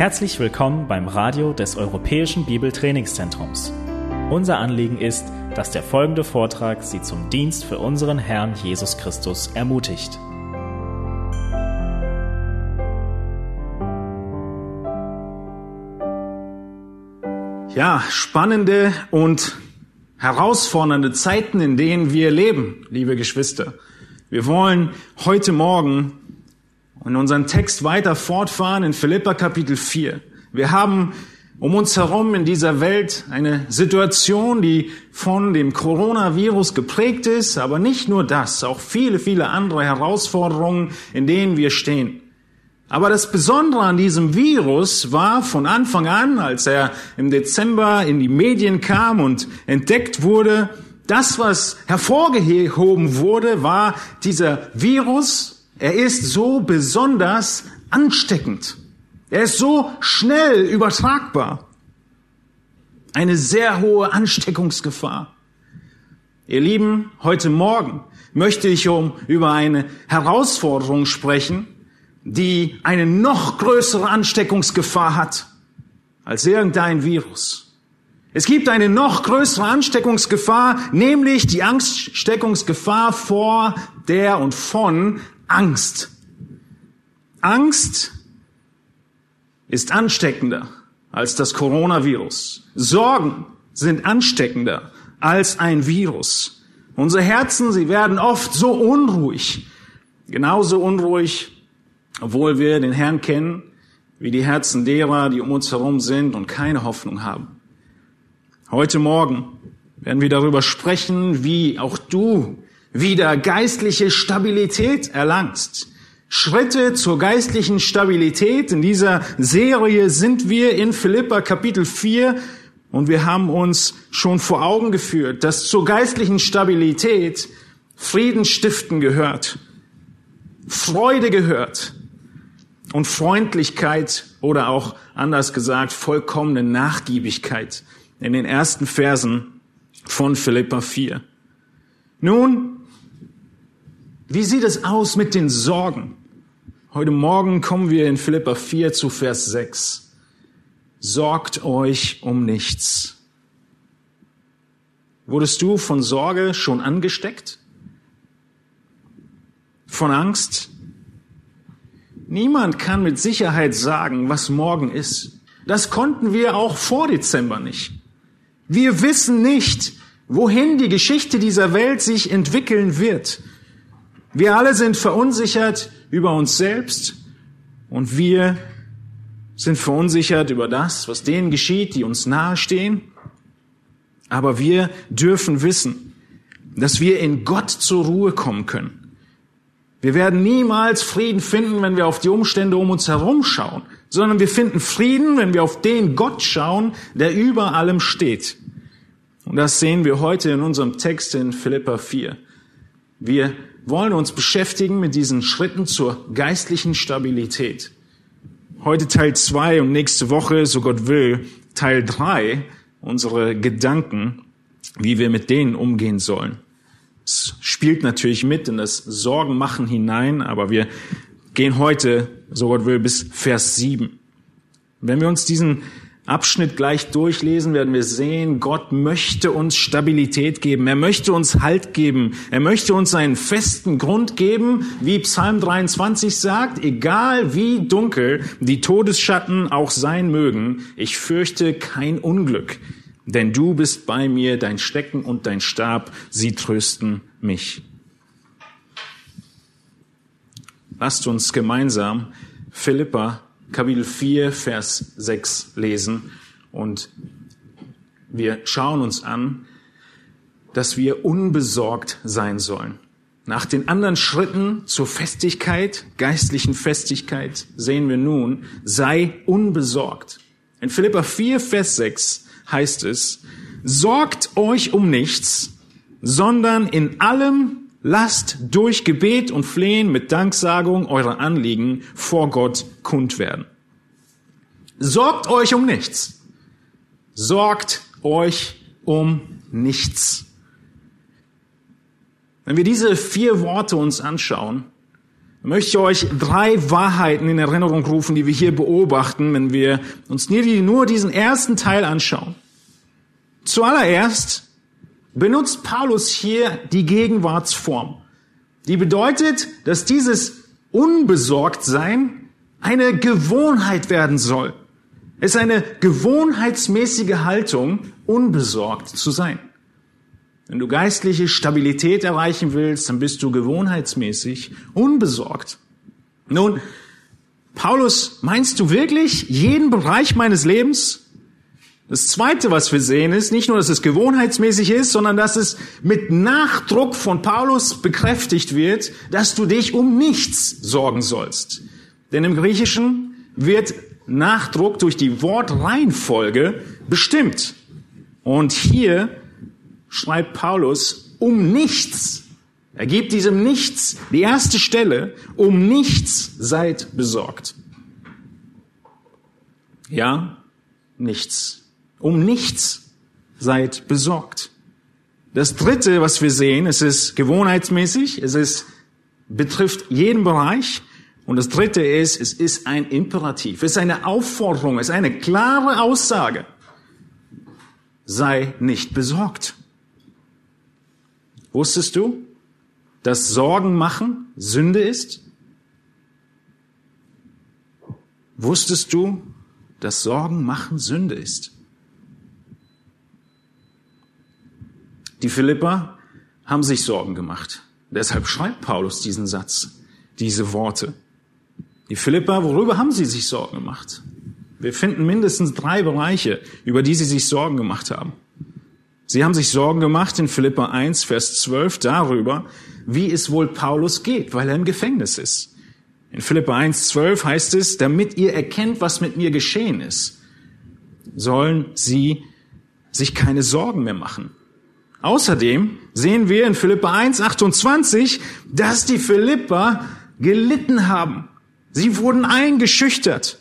Herzlich willkommen beim Radio des Europäischen Bibeltrainingszentrums. Unser Anliegen ist, dass der folgende Vortrag Sie zum Dienst für unseren Herrn Jesus Christus ermutigt. Ja, spannende und herausfordernde Zeiten, in denen wir leben, liebe Geschwister. Wir wollen heute Morgen in unseren Text weiter fortfahren in Philippa Kapitel 4. Wir haben um uns herum in dieser Welt eine Situation, die von dem Coronavirus geprägt ist, aber nicht nur das, auch viele, viele andere Herausforderungen, in denen wir stehen. Aber das Besondere an diesem Virus war von Anfang an, als er im Dezember in die Medien kam und entdeckt wurde, das, was hervorgehoben wurde, war dieser Virus, er ist so besonders ansteckend. Er ist so schnell übertragbar. Eine sehr hohe Ansteckungsgefahr. Ihr Lieben, heute Morgen möchte ich um über eine Herausforderung sprechen, die eine noch größere Ansteckungsgefahr hat als irgendein Virus. Es gibt eine noch größere Ansteckungsgefahr, nämlich die Ansteckungsgefahr vor der und von Angst. Angst ist ansteckender als das Coronavirus. Sorgen sind ansteckender als ein Virus. Unsere Herzen, sie werden oft so unruhig, genauso unruhig, obwohl wir den Herrn kennen, wie die Herzen derer, die um uns herum sind und keine Hoffnung haben. Heute Morgen werden wir darüber sprechen, wie auch du wieder geistliche Stabilität erlangst. Schritte zur geistlichen Stabilität. In dieser Serie sind wir in Philippa Kapitel 4 und wir haben uns schon vor Augen geführt, dass zur geistlichen Stabilität Frieden stiften gehört, Freude gehört und Freundlichkeit oder auch anders gesagt vollkommene Nachgiebigkeit in den ersten Versen von Philippa 4. Nun, wie sieht es aus mit den Sorgen? Heute Morgen kommen wir in Philippa 4 zu Vers 6. Sorgt euch um nichts. Wurdest du von Sorge schon angesteckt? Von Angst? Niemand kann mit Sicherheit sagen, was morgen ist. Das konnten wir auch vor Dezember nicht. Wir wissen nicht, wohin die Geschichte dieser Welt sich entwickeln wird. Wir alle sind verunsichert über uns selbst und wir sind verunsichert über das, was denen geschieht, die uns nahestehen. Aber wir dürfen wissen, dass wir in Gott zur Ruhe kommen können. Wir werden niemals Frieden finden, wenn wir auf die Umstände um uns herum schauen, sondern wir finden Frieden, wenn wir auf den Gott schauen, der über allem steht. Und das sehen wir heute in unserem Text in Philippa 4. Wir wollen uns beschäftigen mit diesen Schritten zur geistlichen Stabilität. Heute Teil zwei und nächste Woche, so Gott will, Teil drei unsere Gedanken, wie wir mit denen umgehen sollen. Es spielt natürlich mit in das Sorgenmachen hinein, aber wir gehen heute, so Gott will, bis Vers sieben. Wenn wir uns diesen Abschnitt gleich durchlesen, werden wir sehen, Gott möchte uns Stabilität geben. Er möchte uns Halt geben. Er möchte uns einen festen Grund geben, wie Psalm 23 sagt, egal wie dunkel die Todesschatten auch sein mögen, ich fürchte kein Unglück, denn du bist bei mir, dein Stecken und dein Stab, sie trösten mich. Lasst uns gemeinsam Philippa Kapitel 4, Vers 6 lesen und wir schauen uns an, dass wir unbesorgt sein sollen. Nach den anderen Schritten zur Festigkeit, geistlichen Festigkeit, sehen wir nun, sei unbesorgt. In Philippa 4, Vers 6 heißt es, sorgt euch um nichts, sondern in allem Lasst durch Gebet und Flehen mit Danksagung eure Anliegen vor Gott kund werden. Sorgt euch um nichts. Sorgt euch um nichts. Wenn wir diese vier Worte uns anschauen, möchte ich euch drei Wahrheiten in Erinnerung rufen, die wir hier beobachten, wenn wir uns nur diesen ersten Teil anschauen. Zuallererst benutzt Paulus hier die Gegenwartsform. Die bedeutet, dass dieses Unbesorgtsein eine Gewohnheit werden soll. Es ist eine gewohnheitsmäßige Haltung, unbesorgt zu sein. Wenn du geistliche Stabilität erreichen willst, dann bist du gewohnheitsmäßig unbesorgt. Nun, Paulus, meinst du wirklich jeden Bereich meines Lebens? Das Zweite, was wir sehen, ist nicht nur, dass es gewohnheitsmäßig ist, sondern dass es mit Nachdruck von Paulus bekräftigt wird, dass du dich um nichts sorgen sollst. Denn im Griechischen wird Nachdruck durch die Wortreihenfolge bestimmt. Und hier schreibt Paulus um nichts. Er gibt diesem Nichts die erste Stelle. Um nichts seid besorgt. Ja, nichts. Um nichts seid besorgt. Das dritte, was wir sehen, es ist gewohnheitsmäßig, es ist, betrifft jeden Bereich. Und das dritte ist, es ist ein Imperativ, es ist eine Aufforderung, es ist eine klare Aussage. Sei nicht besorgt. Wusstest du, dass Sorgen machen Sünde ist? Wusstest du, dass Sorgen machen Sünde ist? Die Philipper haben sich Sorgen gemacht. Deshalb schreibt Paulus diesen Satz, diese Worte. Die Philipper, worüber haben sie sich Sorgen gemacht? Wir finden mindestens drei Bereiche, über die sie sich Sorgen gemacht haben. Sie haben sich Sorgen gemacht in Philippa 1, Vers 12 darüber, wie es wohl Paulus geht, weil er im Gefängnis ist. In Philippa 1, 12 heißt es, damit ihr erkennt, was mit mir geschehen ist, sollen sie sich keine Sorgen mehr machen. Außerdem sehen wir in Philippa 1, 28, dass die Philipper gelitten haben. Sie wurden eingeschüchtert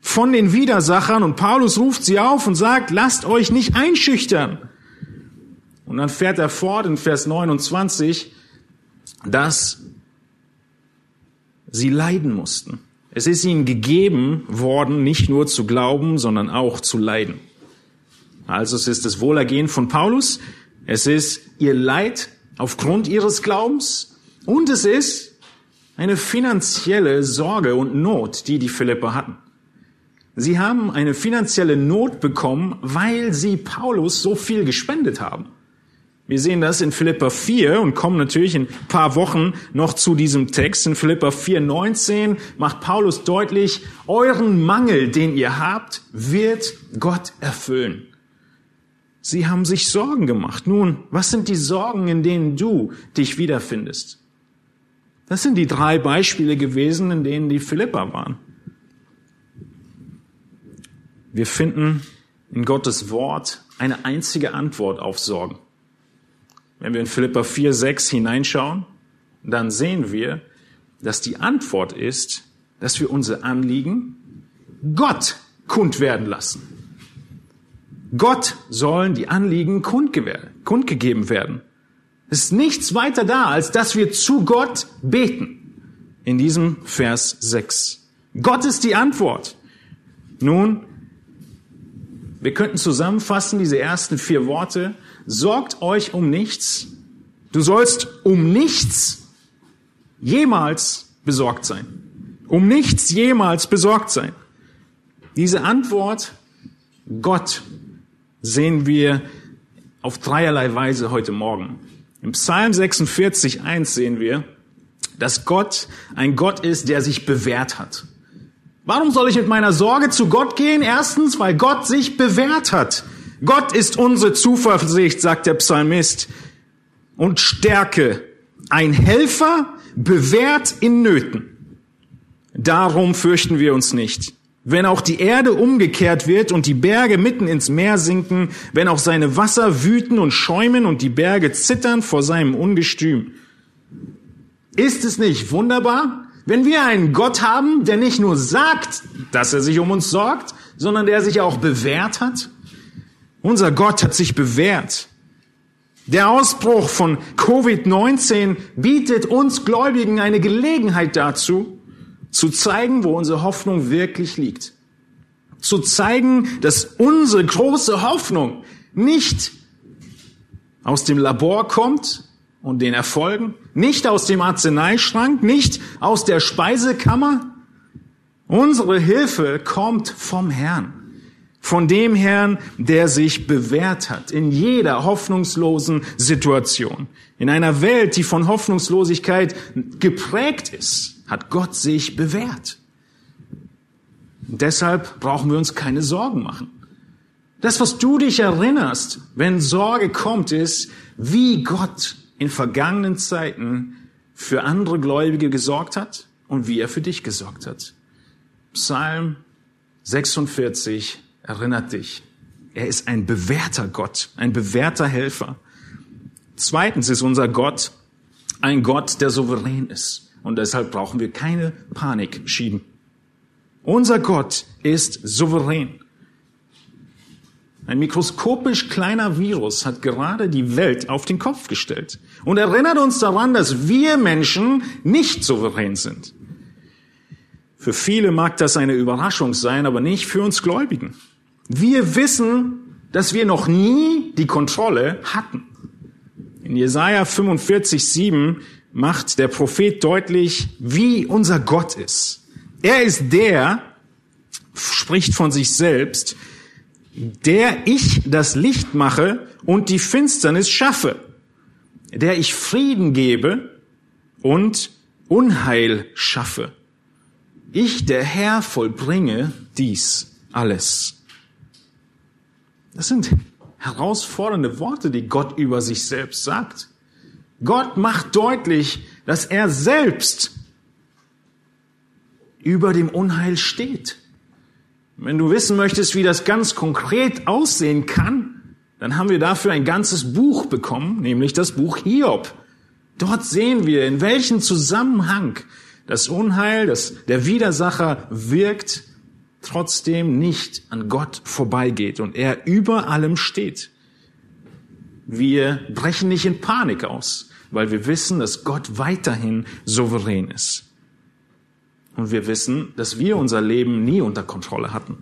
von den Widersachern und Paulus ruft sie auf und sagt, lasst euch nicht einschüchtern. Und dann fährt er fort in Vers 29, dass sie leiden mussten. Es ist ihnen gegeben worden, nicht nur zu glauben, sondern auch zu leiden. Also es ist das Wohlergehen von Paulus, es ist ihr Leid aufgrund ihres Glaubens und es ist eine finanzielle Sorge und Not, die die Philipper hatten. Sie haben eine finanzielle Not bekommen, weil sie Paulus so viel gespendet haben. Wir sehen das in Philippa 4 und kommen natürlich in ein paar Wochen noch zu diesem Text. In Philippa 4, 19 macht Paulus deutlich, euren Mangel, den ihr habt, wird Gott erfüllen. Sie haben sich Sorgen gemacht. Nun, was sind die Sorgen, in denen du dich wiederfindest? Das sind die drei Beispiele gewesen, in denen die Philippa waren. Wir finden in Gottes Wort eine einzige Antwort auf Sorgen. Wenn wir in Philippa 4, 6 hineinschauen, dann sehen wir, dass die Antwort ist, dass wir unser Anliegen Gott kund werden lassen. Gott sollen die Anliegen kundgegeben werden. Es ist nichts weiter da, als dass wir zu Gott beten. In diesem Vers 6. Gott ist die Antwort. Nun, wir könnten zusammenfassen diese ersten vier Worte sorgt euch um nichts. Du sollst um nichts jemals besorgt sein. Um nichts jemals besorgt sein. Diese Antwort, Gott, sehen wir auf dreierlei Weise heute Morgen. Im Psalm 46, 1 sehen wir, dass Gott ein Gott ist, der sich bewährt hat. Warum soll ich mit meiner Sorge zu Gott gehen? Erstens, weil Gott sich bewährt hat. Gott ist unsere Zuversicht, sagt der Psalmist, und Stärke, ein Helfer, bewährt in Nöten. Darum fürchten wir uns nicht. Wenn auch die Erde umgekehrt wird und die Berge mitten ins Meer sinken, wenn auch seine Wasser wüten und schäumen und die Berge zittern vor seinem Ungestüm. Ist es nicht wunderbar, wenn wir einen Gott haben, der nicht nur sagt, dass er sich um uns sorgt, sondern der sich auch bewährt hat? Unser Gott hat sich bewährt. Der Ausbruch von Covid-19 bietet uns Gläubigen eine Gelegenheit dazu, zu zeigen, wo unsere Hoffnung wirklich liegt. Zu zeigen, dass unsere große Hoffnung nicht aus dem Labor kommt und den Erfolgen, nicht aus dem Arzneischrank, nicht aus der Speisekammer. Unsere Hilfe kommt vom Herrn. Von dem Herrn, der sich bewährt hat in jeder hoffnungslosen Situation. In einer Welt, die von Hoffnungslosigkeit geprägt ist, hat Gott sich bewährt. Und deshalb brauchen wir uns keine Sorgen machen. Das, was du dich erinnerst, wenn Sorge kommt, ist, wie Gott in vergangenen Zeiten für andere Gläubige gesorgt hat und wie er für dich gesorgt hat. Psalm 46 erinnert dich. Er ist ein bewährter Gott, ein bewährter Helfer. Zweitens ist unser Gott ein Gott, der souverän ist. Und deshalb brauchen wir keine Panik schieben. Unser Gott ist souverän. Ein mikroskopisch kleiner Virus hat gerade die Welt auf den Kopf gestellt und erinnert uns daran, dass wir Menschen nicht souverän sind. Für viele mag das eine Überraschung sein, aber nicht für uns Gläubigen. Wir wissen, dass wir noch nie die Kontrolle hatten. In Jesaja 45, 7 macht der Prophet deutlich, wie unser Gott ist. Er ist der, spricht von sich selbst, der ich das Licht mache und die Finsternis schaffe, der ich Frieden gebe und Unheil schaffe. Ich, der Herr, vollbringe dies alles. Das sind herausfordernde Worte, die Gott über sich selbst sagt. Gott macht deutlich, dass er selbst über dem Unheil steht. Wenn du wissen möchtest, wie das ganz konkret aussehen kann, dann haben wir dafür ein ganzes Buch bekommen, nämlich das Buch Hiob. Dort sehen wir, in welchem Zusammenhang das Unheil, das der Widersacher wirkt, trotzdem nicht an Gott vorbeigeht und er über allem steht. Wir brechen nicht in Panik aus, weil wir wissen, dass Gott weiterhin souverän ist. Und wir wissen, dass wir unser Leben nie unter Kontrolle hatten.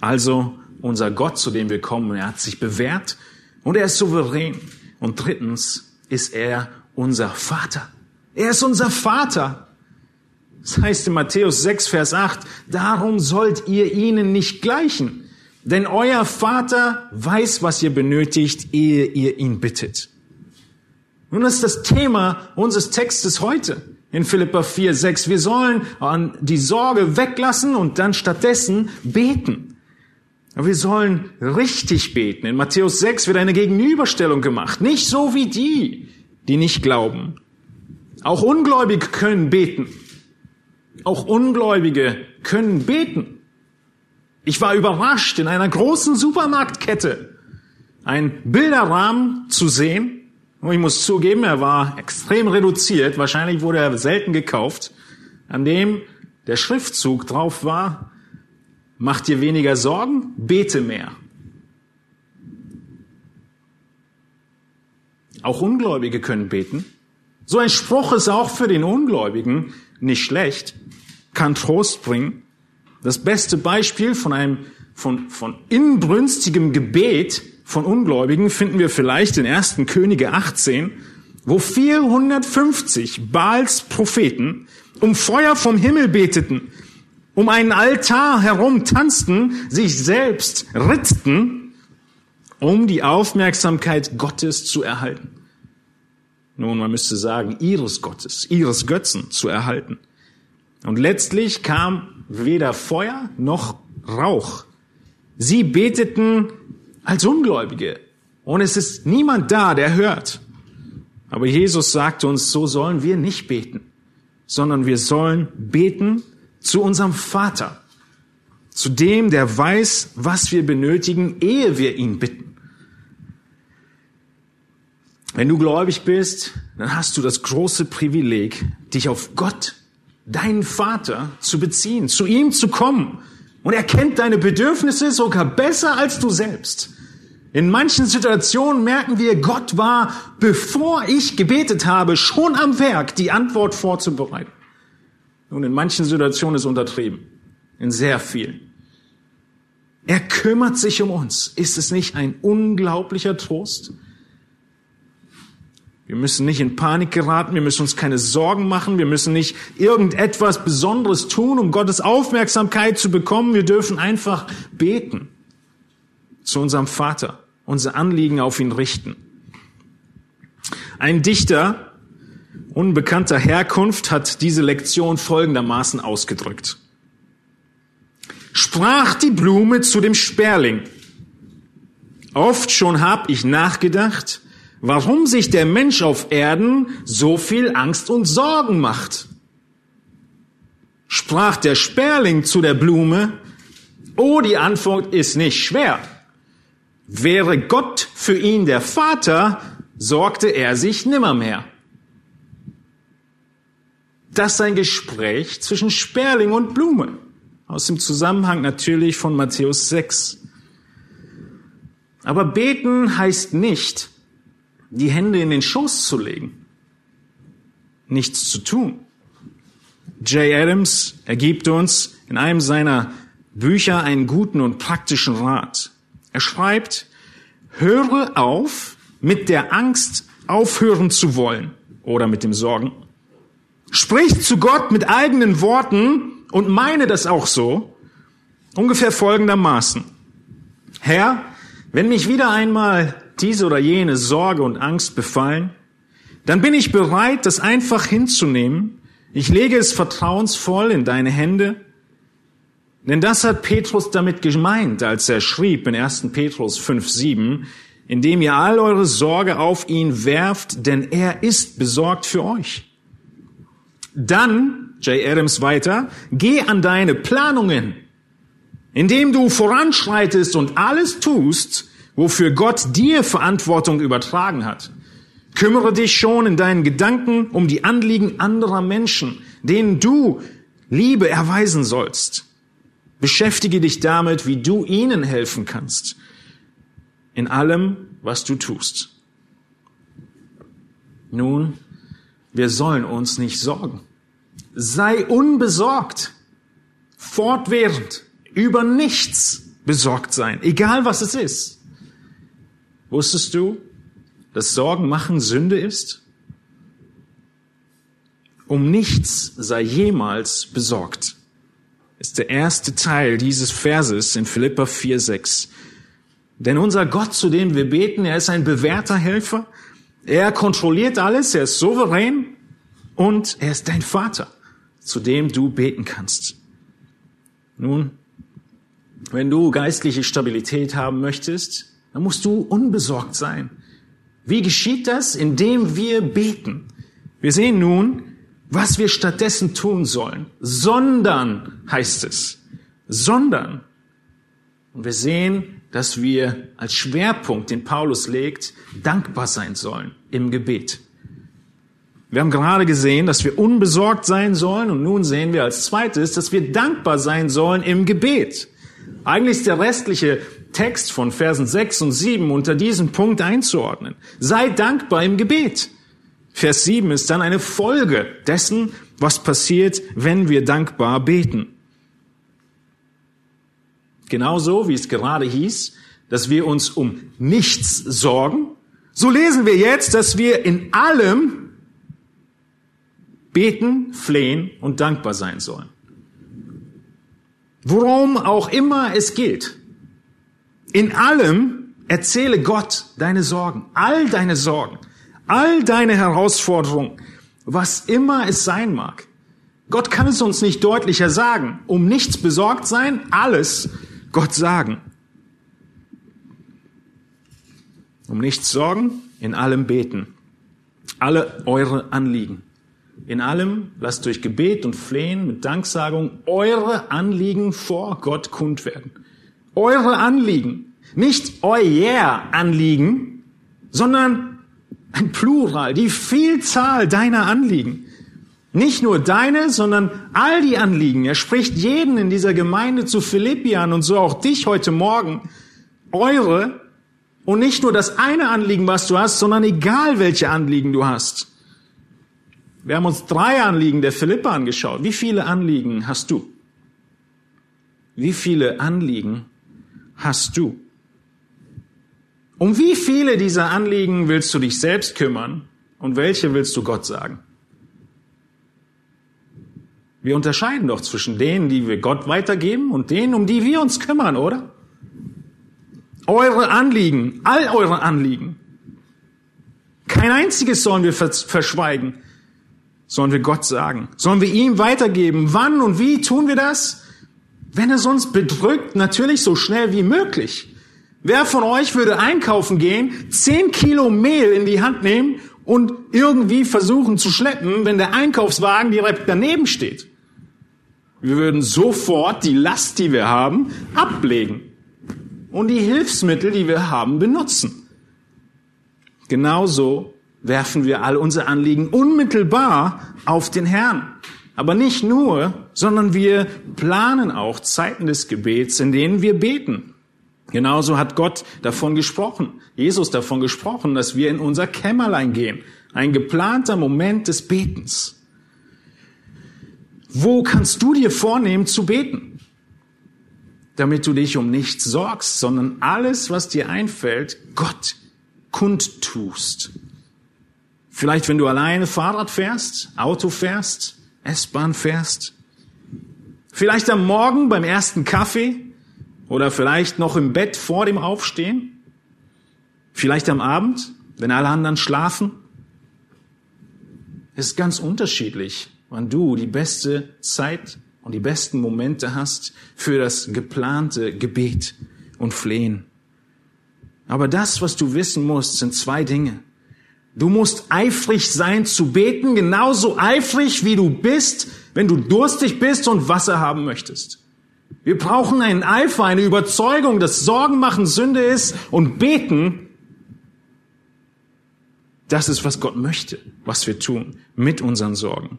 Also unser Gott, zu dem wir kommen, er hat sich bewährt und er ist souverän. Und drittens ist er unser Vater. Er ist unser Vater. Das heißt in Matthäus 6, Vers 8, darum sollt ihr ihnen nicht gleichen, denn euer Vater weiß, was ihr benötigt, ehe ihr ihn bittet. Nun ist das Thema unseres Textes heute in Philippa 4, 6. Wir sollen die Sorge weglassen und dann stattdessen beten. Wir sollen richtig beten. In Matthäus 6 wird eine Gegenüberstellung gemacht. Nicht so wie die, die nicht glauben. Auch Ungläubige können beten. Auch Ungläubige können beten. Ich war überrascht, in einer großen Supermarktkette ein Bilderrahmen zu sehen, und ich muss zugeben, er war extrem reduziert. Wahrscheinlich wurde er selten gekauft. An dem der Schriftzug drauf war, mach dir weniger Sorgen, bete mehr. Auch Ungläubige können beten. So ein Spruch ist auch für den Ungläubigen nicht schlecht, kann Trost bringen. Das beste Beispiel von einem, von, von inbrünstigem Gebet von Ungläubigen finden wir vielleicht in 1. Könige 18, wo 450 Baals Propheten um Feuer vom Himmel beteten, um einen Altar herum tanzten, sich selbst ritzten, um die Aufmerksamkeit Gottes zu erhalten. Nun, man müsste sagen, ihres Gottes, ihres Götzen zu erhalten. Und letztlich kam weder Feuer noch Rauch. Sie beteten als Ungläubige. Und es ist niemand da, der hört. Aber Jesus sagt uns, so sollen wir nicht beten, sondern wir sollen beten zu unserem Vater, zu dem, der weiß, was wir benötigen, ehe wir ihn bitten. Wenn du gläubig bist, dann hast du das große Privileg, dich auf Gott, deinen Vater, zu beziehen, zu ihm zu kommen. Und er kennt deine Bedürfnisse sogar besser als du selbst. In manchen Situationen merken wir, Gott war, bevor ich gebetet habe, schon am Werk, die Antwort vorzubereiten. Und in manchen Situationen ist untertrieben. In sehr vielen. Er kümmert sich um uns. Ist es nicht ein unglaublicher Trost? Wir müssen nicht in Panik geraten, wir müssen uns keine Sorgen machen, wir müssen nicht irgendetwas Besonderes tun, um Gottes Aufmerksamkeit zu bekommen. Wir dürfen einfach beten zu unserem Vater, unser Anliegen auf ihn richten. Ein Dichter unbekannter Herkunft hat diese Lektion folgendermaßen ausgedrückt. Sprach die Blume zu dem Sperling. Oft schon hab ich nachgedacht, warum sich der Mensch auf Erden so viel Angst und Sorgen macht. Sprach der Sperling zu der Blume, oh, die Antwort ist nicht schwer. Wäre Gott für ihn der Vater, sorgte er sich nimmermehr. Das ist ein Gespräch zwischen Sperling und Blume. Aus dem Zusammenhang natürlich von Matthäus 6. Aber beten heißt nicht, die Hände in den Schoß zu legen, nichts zu tun. Jay Adams ergibt uns in einem seiner Bücher einen guten und praktischen Rat. Er schreibt, höre auf, mit der Angst aufhören zu wollen oder mit dem Sorgen. Sprich zu Gott mit eigenen Worten und meine das auch so, ungefähr folgendermaßen. Herr, wenn mich wieder einmal diese oder jene Sorge und Angst befallen, dann bin ich bereit, das einfach hinzunehmen. Ich lege es vertrauensvoll in deine Hände. Denn das hat Petrus damit gemeint, als er schrieb in 1. Petrus 5, 7, indem ihr all eure Sorge auf ihn werft, denn er ist besorgt für euch. Dann, J. Adams weiter, geh an deine Planungen, indem du voranschreitest und alles tust, wofür Gott dir Verantwortung übertragen hat. Kümmere dich schon in deinen Gedanken um die Anliegen anderer Menschen, denen du Liebe erweisen sollst. Beschäftige dich damit, wie du ihnen helfen kannst. In allem, was du tust. Nun, wir sollen uns nicht sorgen. Sei unbesorgt. Fortwährend. Über nichts besorgt sein. Egal was es ist. Wusstest du, dass Sorgen machen Sünde ist? Um nichts sei jemals besorgt, ist der erste Teil dieses Verses in Philippa 4,6. Denn unser Gott, zu dem wir beten, er ist ein bewährter Helfer. Er kontrolliert alles, er ist souverän und er ist dein Vater, zu dem du beten kannst. Nun, wenn du geistliche Stabilität haben möchtest, dann musst du unbesorgt sein. Wie geschieht das? Indem wir beten. Wir sehen nun, was wir stattdessen tun sollen. Sondern heißt es. Sondern. Und wir sehen, dass wir als Schwerpunkt, den Paulus legt, dankbar sein sollen im Gebet. Wir haben gerade gesehen, dass wir unbesorgt sein sollen und nun sehen wir als zweites, dass wir dankbar sein sollen im Gebet. Eigentlich ist der restliche Text von Versen 6 und 7 unter diesem Punkt einzuordnen. Sei dankbar im Gebet. Vers 7 ist dann eine Folge dessen, was passiert, wenn wir dankbar beten. Genauso wie es gerade hieß, dass wir uns um nichts sorgen, so lesen wir jetzt, dass wir in allem beten, flehen und dankbar sein sollen. Worum auch immer es geht. In allem erzähle Gott deine Sorgen, all deine Sorgen, all deine Herausforderungen, was immer es sein mag. Gott kann es uns nicht deutlicher sagen. Um nichts besorgt sein, alles Gott sagen. Um nichts sorgen, in allem beten. Alle eure Anliegen. In allem lasst durch Gebet und Flehen mit Danksagung eure Anliegen vor Gott kund werden. Eure Anliegen. Nicht euer Anliegen, sondern ein Plural, die Vielzahl deiner Anliegen. Nicht nur deine, sondern all die Anliegen. Er spricht jeden in dieser Gemeinde zu Philippi an und so auch dich heute Morgen. Eure Und nicht nur das eine Anliegen, was du hast, sondern egal welche Anliegen du hast. Wir haben uns drei Anliegen der Philippa angeschaut. Wie viele Anliegen hast du? Wie viele Anliegen hast du? Um wie viele dieser Anliegen willst du dich selbst kümmern und welche willst du Gott sagen? Wir unterscheiden doch zwischen denen, die wir Gott weitergeben und denen, um die wir uns kümmern, oder? Eure Anliegen, all eure Anliegen. Kein einziges sollen wir verschweigen, sollen wir Gott sagen, sollen wir ihm weitergeben. Wann und wie tun wir das? Wenn es uns bedrückt, natürlich so schnell wie möglich. Wer von euch würde einkaufen gehen, zehn Kilo Mehl in die Hand nehmen und irgendwie versuchen zu schleppen, wenn der Einkaufswagen direkt daneben steht? Wir würden sofort die Last, die wir haben, ablegen und die Hilfsmittel, die wir haben, benutzen. Genauso werfen wir all unsere Anliegen unmittelbar auf den Herrn. Aber nicht nur, sondern wir planen auch Zeiten des Gebets, in denen wir beten. Genauso hat Gott davon gesprochen, Jesus davon gesprochen, dass wir in unser Kämmerlein gehen. Ein geplanter Moment des Betens. Wo kannst du dir vornehmen zu beten? Damit du dich um nichts sorgst, sondern alles, was dir einfällt, Gott kundtust. Vielleicht, wenn du alleine Fahrrad fährst, Auto fährst, S-Bahn fährst. Vielleicht am Morgen beim ersten Kaffee oder vielleicht noch im Bett vor dem Aufstehen. Vielleicht am Abend, wenn alle anderen schlafen. Es ist ganz unterschiedlich, wann du die beste Zeit und die besten Momente hast für das geplante Gebet und Flehen. Aber das, was du wissen musst, sind zwei Dinge. Du musst eifrig sein zu beten, genauso eifrig wie du bist, wenn du durstig bist und Wasser haben möchtest. Wir brauchen einen Eifer, eine Überzeugung, dass Sorgen machen Sünde ist und beten, das ist, was Gott möchte, was wir tun mit unseren Sorgen.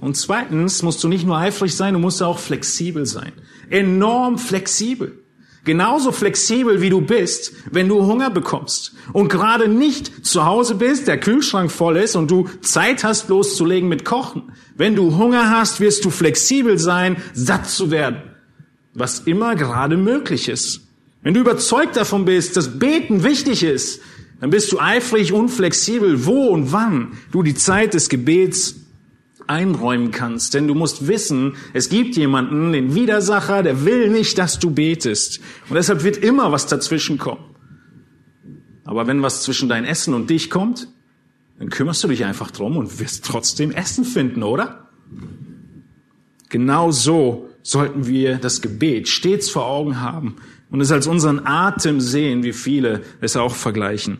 Und zweitens musst du nicht nur eifrig sein, du musst auch flexibel sein. Enorm flexibel. Genauso flexibel wie du bist, wenn du Hunger bekommst und gerade nicht zu Hause bist, der Kühlschrank voll ist und du Zeit hast loszulegen mit Kochen. Wenn du Hunger hast, wirst du flexibel sein, satt zu werden, was immer gerade möglich ist. Wenn du überzeugt davon bist, dass Beten wichtig ist, dann bist du eifrig und flexibel, wo und wann du die Zeit des Gebets einräumen kannst. Denn du musst wissen, es gibt jemanden, den Widersacher, der will nicht, dass du betest. Und deshalb wird immer was dazwischen kommen. Aber wenn was zwischen dein Essen und dich kommt, dann kümmerst du dich einfach drum und wirst trotzdem Essen finden, oder? Genau so sollten wir das Gebet stets vor Augen haben und es als unseren Atem sehen, wie viele es auch vergleichen.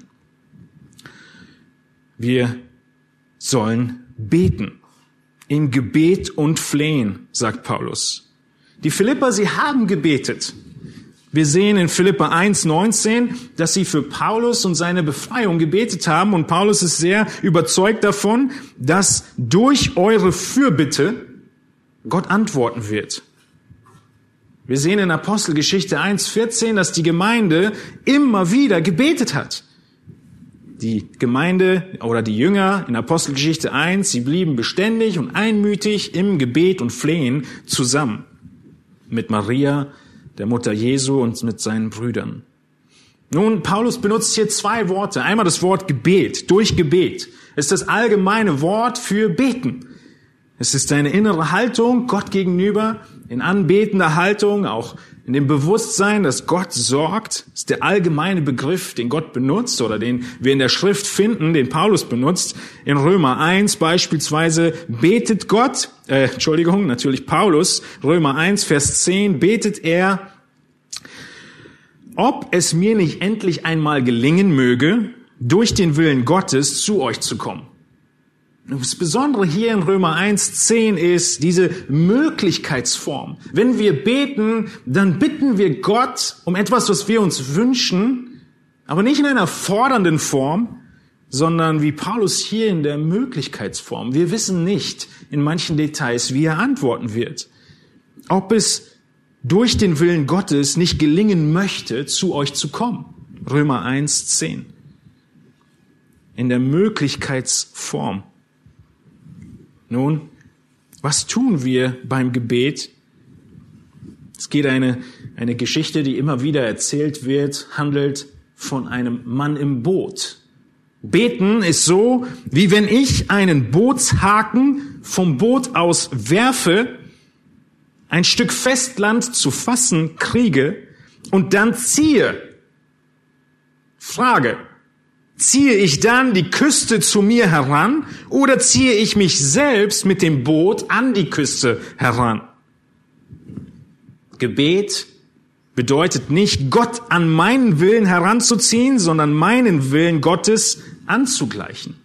Wir sollen beten. In Gebet und Flehen, sagt Paulus. Die Philipper, sie haben gebetet. Wir sehen in Philippa 1,19, dass sie für Paulus und seine Befreiung gebetet haben und Paulus ist sehr überzeugt davon, dass durch eure Fürbitte Gott antworten wird. Wir sehen in Apostelgeschichte 1,14, dass die Gemeinde immer wieder gebetet hat. Die Gemeinde oder die Jünger in Apostelgeschichte 1, sie blieben beständig und einmütig im Gebet und Flehen zusammen. Mit Maria, der Mutter Jesu und mit seinen Brüdern. Nun, Paulus benutzt hier zwei Worte. Einmal das Wort Gebet, durch Gebet. ist das allgemeine Wort für beten. Es ist deine innere Haltung Gott gegenüber, in anbetender Haltung, auch in dem Bewusstsein, dass Gott sorgt, ist der allgemeine Begriff, den Gott benutzt oder den wir in der Schrift finden, den Paulus benutzt. In Römer 1 beispielsweise betet Gott, äh, Entschuldigung, natürlich Paulus, Römer 1, Vers 10, betet er, ob es mir nicht endlich einmal gelingen möge, durch den Willen Gottes zu euch zu kommen. Das Besondere hier in Römer 1.10 ist diese Möglichkeitsform. Wenn wir beten, dann bitten wir Gott um etwas, was wir uns wünschen, aber nicht in einer fordernden Form, sondern wie Paulus hier in der Möglichkeitsform. Wir wissen nicht in manchen Details, wie er antworten wird. Ob es durch den Willen Gottes nicht gelingen möchte, zu euch zu kommen. Römer 1, 10. In der Möglichkeitsform. Nun, was tun wir beim Gebet? Es geht eine, eine Geschichte, die immer wieder erzählt wird, handelt von einem Mann im Boot. Beten ist so, wie wenn ich einen Bootshaken vom Boot aus werfe, ein Stück Festland zu fassen kriege und dann ziehe. Frage. Ziehe ich dann die Küste zu mir heran oder ziehe ich mich selbst mit dem Boot an die Küste heran? Gebet bedeutet nicht, Gott an meinen Willen heranzuziehen, sondern meinen Willen Gottes anzugleichen.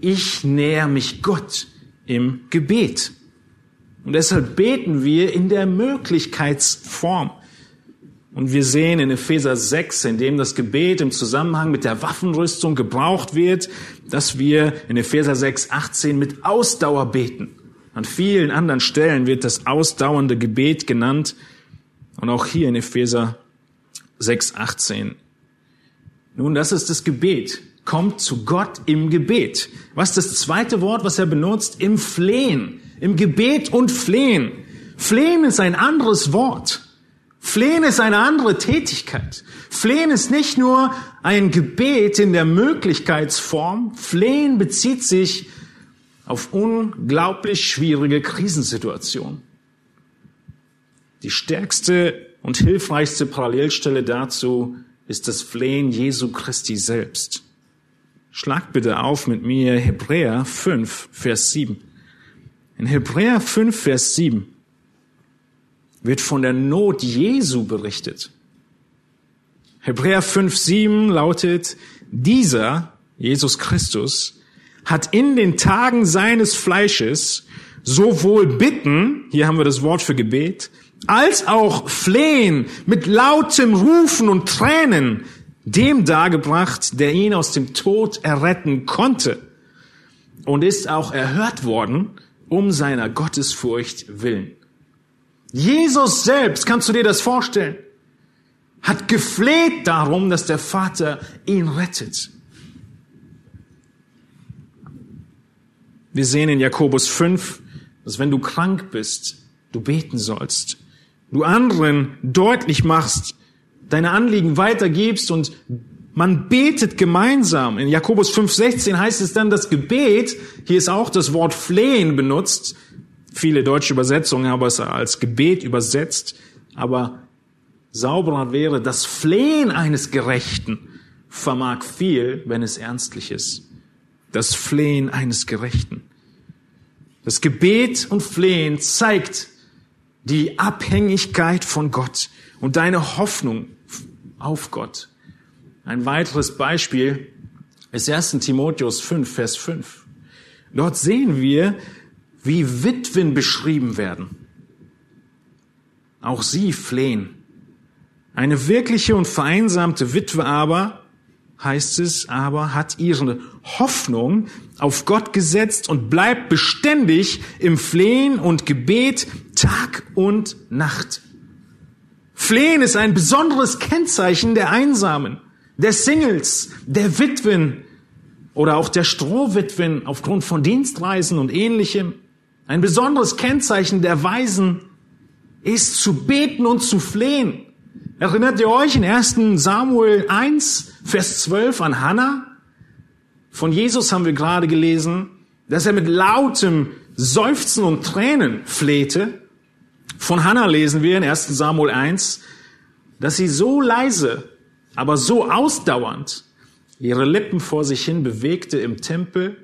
Ich näher mich Gott im Gebet. Und deshalb beten wir in der Möglichkeitsform. Und wir sehen in Epheser 6, in dem das Gebet im Zusammenhang mit der Waffenrüstung gebraucht wird, dass wir in Epheser 6, 18 mit Ausdauer beten. An vielen anderen Stellen wird das ausdauernde Gebet genannt. Und auch hier in Epheser 6, 18. Nun, das ist das Gebet. Kommt zu Gott im Gebet. Was ist das zweite Wort, was er benutzt? Im Flehen. Im Gebet und Flehen. Flehen ist ein anderes Wort. Flehen ist eine andere Tätigkeit. Flehen ist nicht nur ein Gebet in der Möglichkeitsform. Flehen bezieht sich auf unglaublich schwierige Krisensituationen. Die stärkste und hilfreichste Parallelstelle dazu ist das Flehen Jesu Christi selbst. Schlag bitte auf mit mir Hebräer 5, Vers 7. In Hebräer 5, Vers 7 wird von der Not Jesu berichtet. Hebräer 5, 7 lautet, dieser, Jesus Christus, hat in den Tagen seines Fleisches sowohl Bitten, hier haben wir das Wort für Gebet, als auch Flehen mit lautem Rufen und Tränen dem dargebracht, der ihn aus dem Tod erretten konnte und ist auch erhört worden um seiner Gottesfurcht willen. Jesus selbst, kannst du dir das vorstellen, hat gefleht darum, dass der Vater ihn rettet. Wir sehen in Jakobus 5, dass wenn du krank bist, du beten sollst. Du anderen deutlich machst, deine Anliegen weitergibst und man betet gemeinsam. In Jakobus 5,16 heißt es dann, das Gebet, hier ist auch das Wort flehen benutzt. Viele deutsche Übersetzungen haben es als Gebet übersetzt, aber sauberer wäre, das Flehen eines Gerechten vermag viel, wenn es ernstlich ist. Das Flehen eines Gerechten. Das Gebet und Flehen zeigt die Abhängigkeit von Gott und deine Hoffnung auf Gott. Ein weiteres Beispiel ist 1. Timotheus 5, Vers 5. Dort sehen wir, wie Witwen beschrieben werden. Auch sie flehen. Eine wirkliche und vereinsamte Witwe aber, heißt es aber, hat ihre Hoffnung auf Gott gesetzt und bleibt beständig im Flehen und Gebet Tag und Nacht. Flehen ist ein besonderes Kennzeichen der Einsamen, der Singles, der Witwen oder auch der Strohwitwen aufgrund von Dienstreisen und ähnlichem. Ein besonderes Kennzeichen der Weisen ist zu beten und zu flehen. Erinnert ihr euch in 1. Samuel 1, Vers 12 an Hannah? Von Jesus haben wir gerade gelesen, dass er mit lautem Seufzen und Tränen flehte. Von Hannah lesen wir in 1 Samuel 1, dass sie so leise, aber so ausdauernd ihre Lippen vor sich hin bewegte im Tempel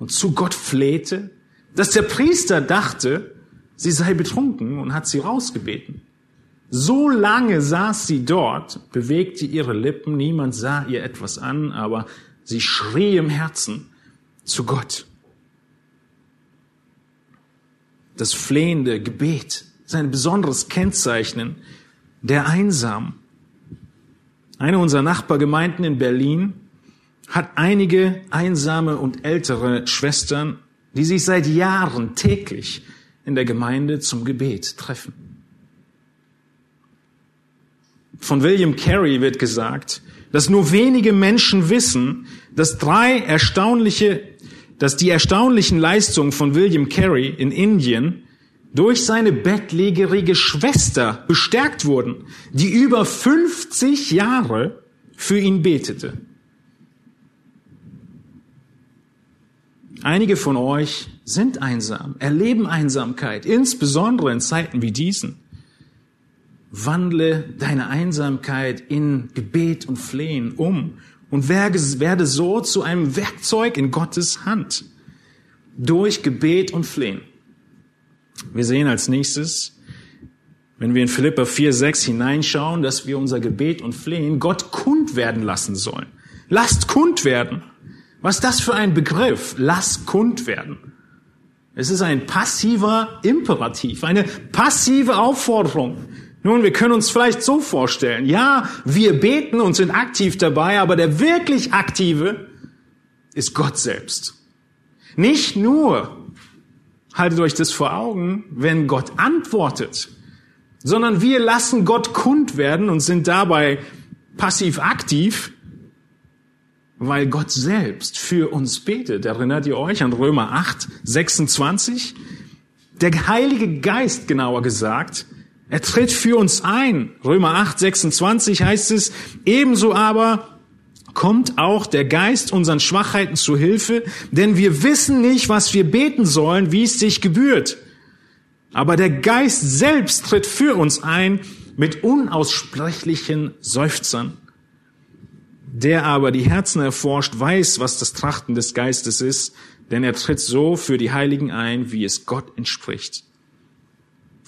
und zu Gott flehte, dass der Priester dachte, sie sei betrunken und hat sie rausgebeten. So lange saß sie dort, bewegte ihre Lippen, niemand sah ihr etwas an, aber sie schrie im Herzen zu Gott. Das flehende Gebet ist ein besonderes Kennzeichen der Einsamen. Eine unserer Nachbargemeinden in Berlin hat einige einsame und ältere Schwestern, die sich seit Jahren täglich in der Gemeinde zum Gebet treffen. von William Carey wird gesagt, dass nur wenige Menschen wissen, dass drei erstaunliche, dass die erstaunlichen Leistungen von William Carey in Indien durch seine bettlägerige Schwester bestärkt wurden, die über 50 Jahre für ihn betete. Einige von euch sind einsam, erleben Einsamkeit, insbesondere in Zeiten wie diesen. Wandle deine Einsamkeit in Gebet und Flehen um und werde so zu einem Werkzeug in Gottes Hand. Durch Gebet und Flehen. Wir sehen als nächstes, wenn wir in Philippa 4, 6 hineinschauen, dass wir unser Gebet und Flehen Gott kund werden lassen sollen. Lasst kund werden. Was das für ein Begriff? Lass kund werden. Es ist ein passiver Imperativ, eine passive Aufforderung. Nun, wir können uns vielleicht so vorstellen, ja, wir beten und sind aktiv dabei, aber der wirklich Aktive ist Gott selbst. Nicht nur haltet euch das vor Augen, wenn Gott antwortet, sondern wir lassen Gott kund werden und sind dabei passiv aktiv, weil Gott selbst für uns betet. Erinnert ihr euch an Römer 8, 26? Der Heilige Geist, genauer gesagt, er tritt für uns ein. Römer 8, 26 heißt es, ebenso aber kommt auch der Geist unseren Schwachheiten zu Hilfe, denn wir wissen nicht, was wir beten sollen, wie es sich gebührt. Aber der Geist selbst tritt für uns ein mit unaussprechlichen Seufzern. Der aber die Herzen erforscht, weiß, was das Trachten des Geistes ist, denn er tritt so für die Heiligen ein, wie es Gott entspricht.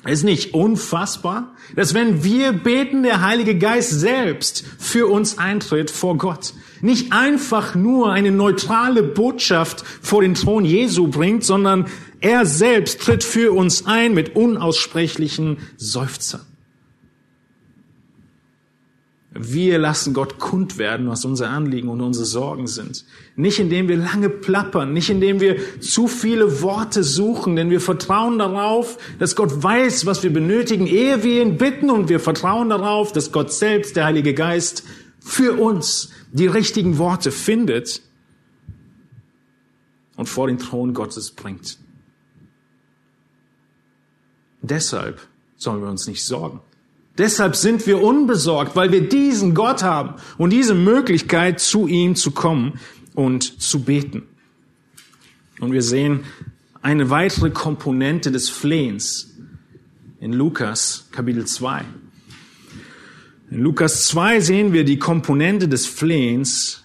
Ist nicht unfassbar, dass wenn wir beten, der Heilige Geist selbst für uns eintritt vor Gott. Nicht einfach nur eine neutrale Botschaft vor den Thron Jesu bringt, sondern er selbst tritt für uns ein mit unaussprechlichen Seufzern. Wir lassen Gott kund werden, was unser Anliegen und unsere Sorgen sind. Nicht indem wir lange plappern, nicht indem wir zu viele Worte suchen, denn wir vertrauen darauf, dass Gott weiß, was wir benötigen, ehe wir ihn bitten und wir vertrauen darauf, dass Gott selbst, der Heilige Geist, für uns die richtigen Worte findet und vor den Thron Gottes bringt. Deshalb sollen wir uns nicht sorgen. Deshalb sind wir unbesorgt, weil wir diesen Gott haben und diese Möglichkeit, zu ihm zu kommen und zu beten. Und wir sehen eine weitere Komponente des Flehens in Lukas Kapitel 2. In Lukas 2 sehen wir die Komponente des Flehens,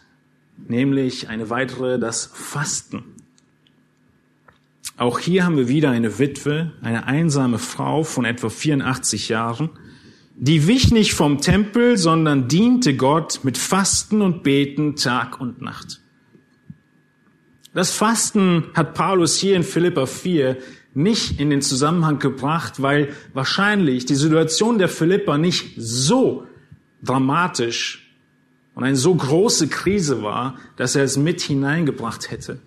nämlich eine weitere, das Fasten. Auch hier haben wir wieder eine Witwe, eine einsame Frau von etwa 84 Jahren, die wich nicht vom Tempel, sondern diente Gott mit Fasten und Beten Tag und Nacht. Das Fasten hat Paulus hier in Philippa 4 nicht in den Zusammenhang gebracht, weil wahrscheinlich die Situation der Philippa nicht so dramatisch und eine so große Krise war, dass er es mit hineingebracht hätte.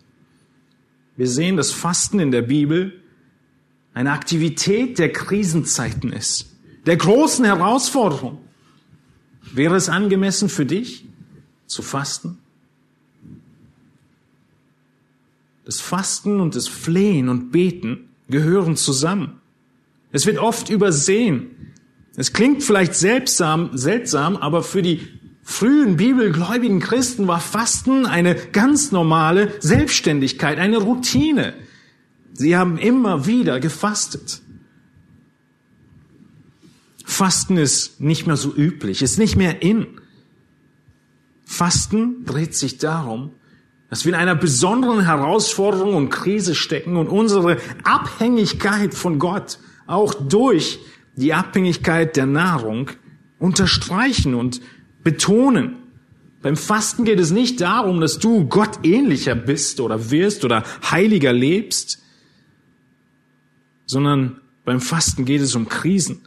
Wir sehen, dass Fasten in der Bibel eine Aktivität der Krisenzeiten ist der großen Herausforderung. Wäre es angemessen für dich zu fasten? Das Fasten und das Flehen und Beten gehören zusammen. Es wird oft übersehen. Es klingt vielleicht seltsam, seltsam, aber für die frühen bibelgläubigen Christen war Fasten eine ganz normale Selbstständigkeit, eine Routine. Sie haben immer wieder gefastet. Fasten ist nicht mehr so üblich, ist nicht mehr in. Fasten dreht sich darum, dass wir in einer besonderen Herausforderung und Krise stecken und unsere Abhängigkeit von Gott auch durch die Abhängigkeit der Nahrung unterstreichen und betonen. Beim Fasten geht es nicht darum, dass du Gott ähnlicher bist oder wirst oder heiliger lebst, sondern beim Fasten geht es um Krisen.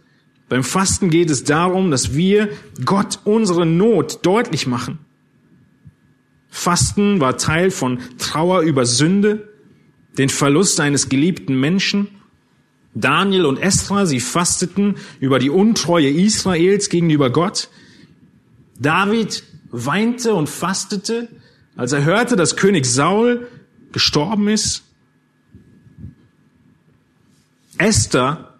Beim Fasten geht es darum, dass wir Gott unsere Not deutlich machen. Fasten war Teil von Trauer über Sünde, den Verlust eines geliebten Menschen. Daniel und Esra, sie fasteten über die Untreue Israels gegenüber Gott. David weinte und fastete, als er hörte, dass König Saul gestorben ist. Esther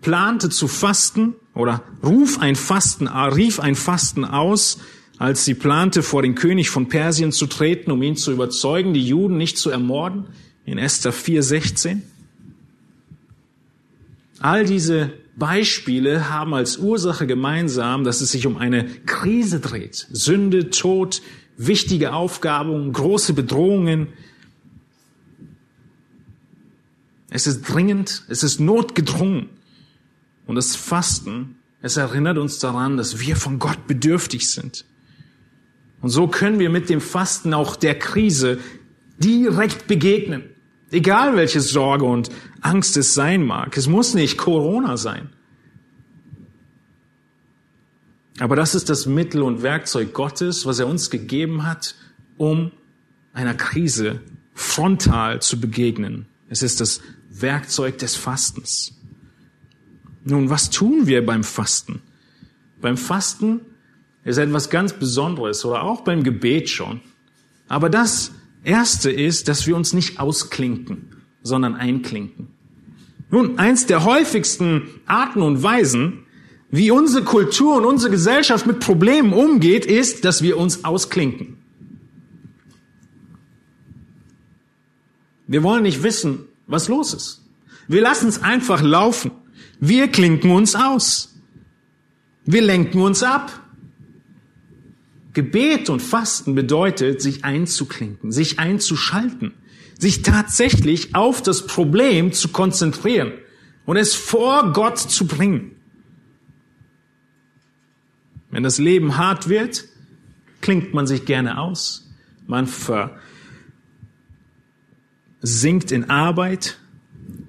plante zu fasten oder ruf ein Fasten, rief ein Fasten aus, als sie plante, vor den König von Persien zu treten, um ihn zu überzeugen, die Juden nicht zu ermorden, in Esther 4,16. All diese Beispiele haben als Ursache gemeinsam, dass es sich um eine Krise dreht. Sünde, Tod, wichtige Aufgaben, große Bedrohungen. Es ist dringend, es ist notgedrungen. Und das Fasten, es erinnert uns daran, dass wir von Gott bedürftig sind. Und so können wir mit dem Fasten auch der Krise direkt begegnen. Egal welche Sorge und Angst es sein mag. Es muss nicht Corona sein. Aber das ist das Mittel und Werkzeug Gottes, was er uns gegeben hat, um einer Krise frontal zu begegnen. Es ist das Werkzeug des Fastens. Nun, was tun wir beim Fasten? Beim Fasten ist etwas ganz Besonderes oder auch beim Gebet schon. Aber das Erste ist, dass wir uns nicht ausklinken, sondern einklinken. Nun, eins der häufigsten Arten und Weisen, wie unsere Kultur und unsere Gesellschaft mit Problemen umgeht, ist, dass wir uns ausklinken. Wir wollen nicht wissen, was los ist. Wir lassen es einfach laufen. Wir klinken uns aus. Wir lenken uns ab. Gebet und Fasten bedeutet, sich einzuklinken, sich einzuschalten, sich tatsächlich auf das Problem zu konzentrieren und es vor Gott zu bringen. Wenn das Leben hart wird, klingt man sich gerne aus. Man versinkt in Arbeit,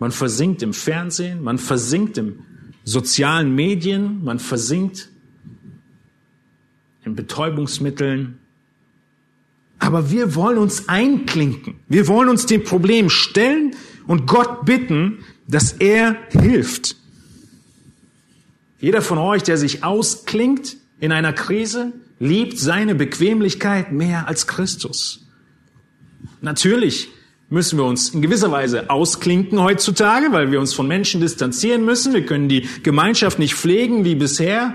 man versinkt im Fernsehen, man versinkt im sozialen Medien, man versinkt in Betäubungsmitteln. Aber wir wollen uns einklinken. Wir wollen uns dem Problem stellen und Gott bitten, dass er hilft. Jeder von euch, der sich ausklingt in einer Krise, liebt seine Bequemlichkeit mehr als Christus. Natürlich müssen wir uns in gewisser Weise ausklinken heutzutage, weil wir uns von Menschen distanzieren müssen. Wir können die Gemeinschaft nicht pflegen wie bisher.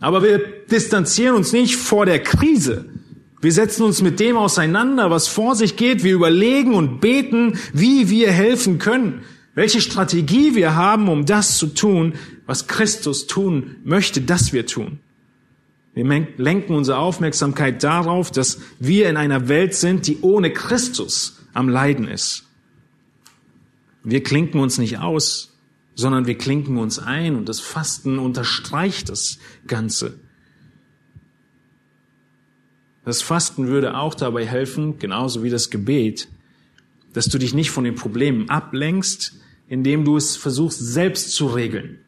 Aber wir distanzieren uns nicht vor der Krise. Wir setzen uns mit dem auseinander, was vor sich geht. Wir überlegen und beten, wie wir helfen können. Welche Strategie wir haben, um das zu tun, was Christus tun möchte, dass wir tun. Wir lenken unsere Aufmerksamkeit darauf, dass wir in einer Welt sind, die ohne Christus am Leiden ist. Wir klinken uns nicht aus, sondern wir klinken uns ein und das Fasten unterstreicht das Ganze. Das Fasten würde auch dabei helfen, genauso wie das Gebet, dass du dich nicht von den Problemen ablenkst, indem du es versuchst selbst zu regeln.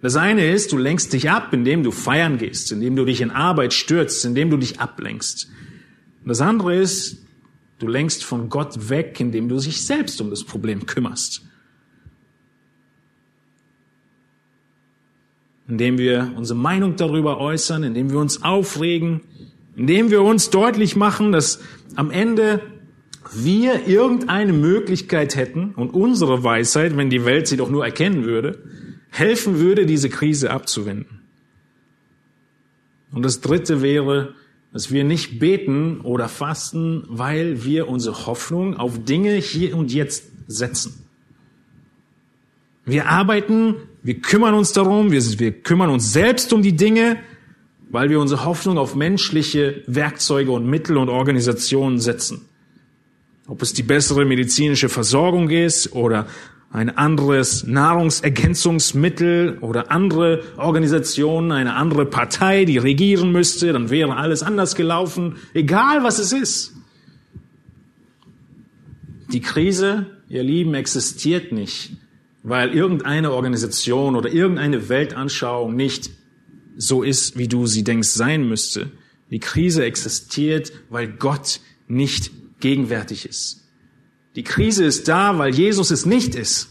Das eine ist, du lenkst dich ab, indem du feiern gehst, indem du dich in Arbeit stürzt, indem du dich ablenkst. Das andere ist, du lenkst von Gott weg, indem du dich selbst um das Problem kümmerst. indem wir unsere Meinung darüber äußern, indem wir uns aufregen, indem wir uns deutlich machen, dass am Ende wir irgendeine Möglichkeit hätten und unsere Weisheit, wenn die Welt sie doch nur erkennen würde, helfen würde, diese Krise abzuwenden. Und das Dritte wäre, dass wir nicht beten oder fasten, weil wir unsere Hoffnung auf Dinge hier und jetzt setzen. Wir arbeiten, wir kümmern uns darum, wir, wir kümmern uns selbst um die Dinge, weil wir unsere Hoffnung auf menschliche Werkzeuge und Mittel und Organisationen setzen. Ob es die bessere medizinische Versorgung ist oder ein anderes Nahrungsergänzungsmittel oder andere Organisationen, eine andere Partei, die regieren müsste, dann wäre alles anders gelaufen, egal was es ist. Die Krise, ihr Lieben, existiert nicht, weil irgendeine Organisation oder irgendeine Weltanschauung nicht so ist, wie du sie denkst sein müsste. Die Krise existiert, weil Gott nicht gegenwärtig ist. Die Krise ist da, weil Jesus es nicht ist.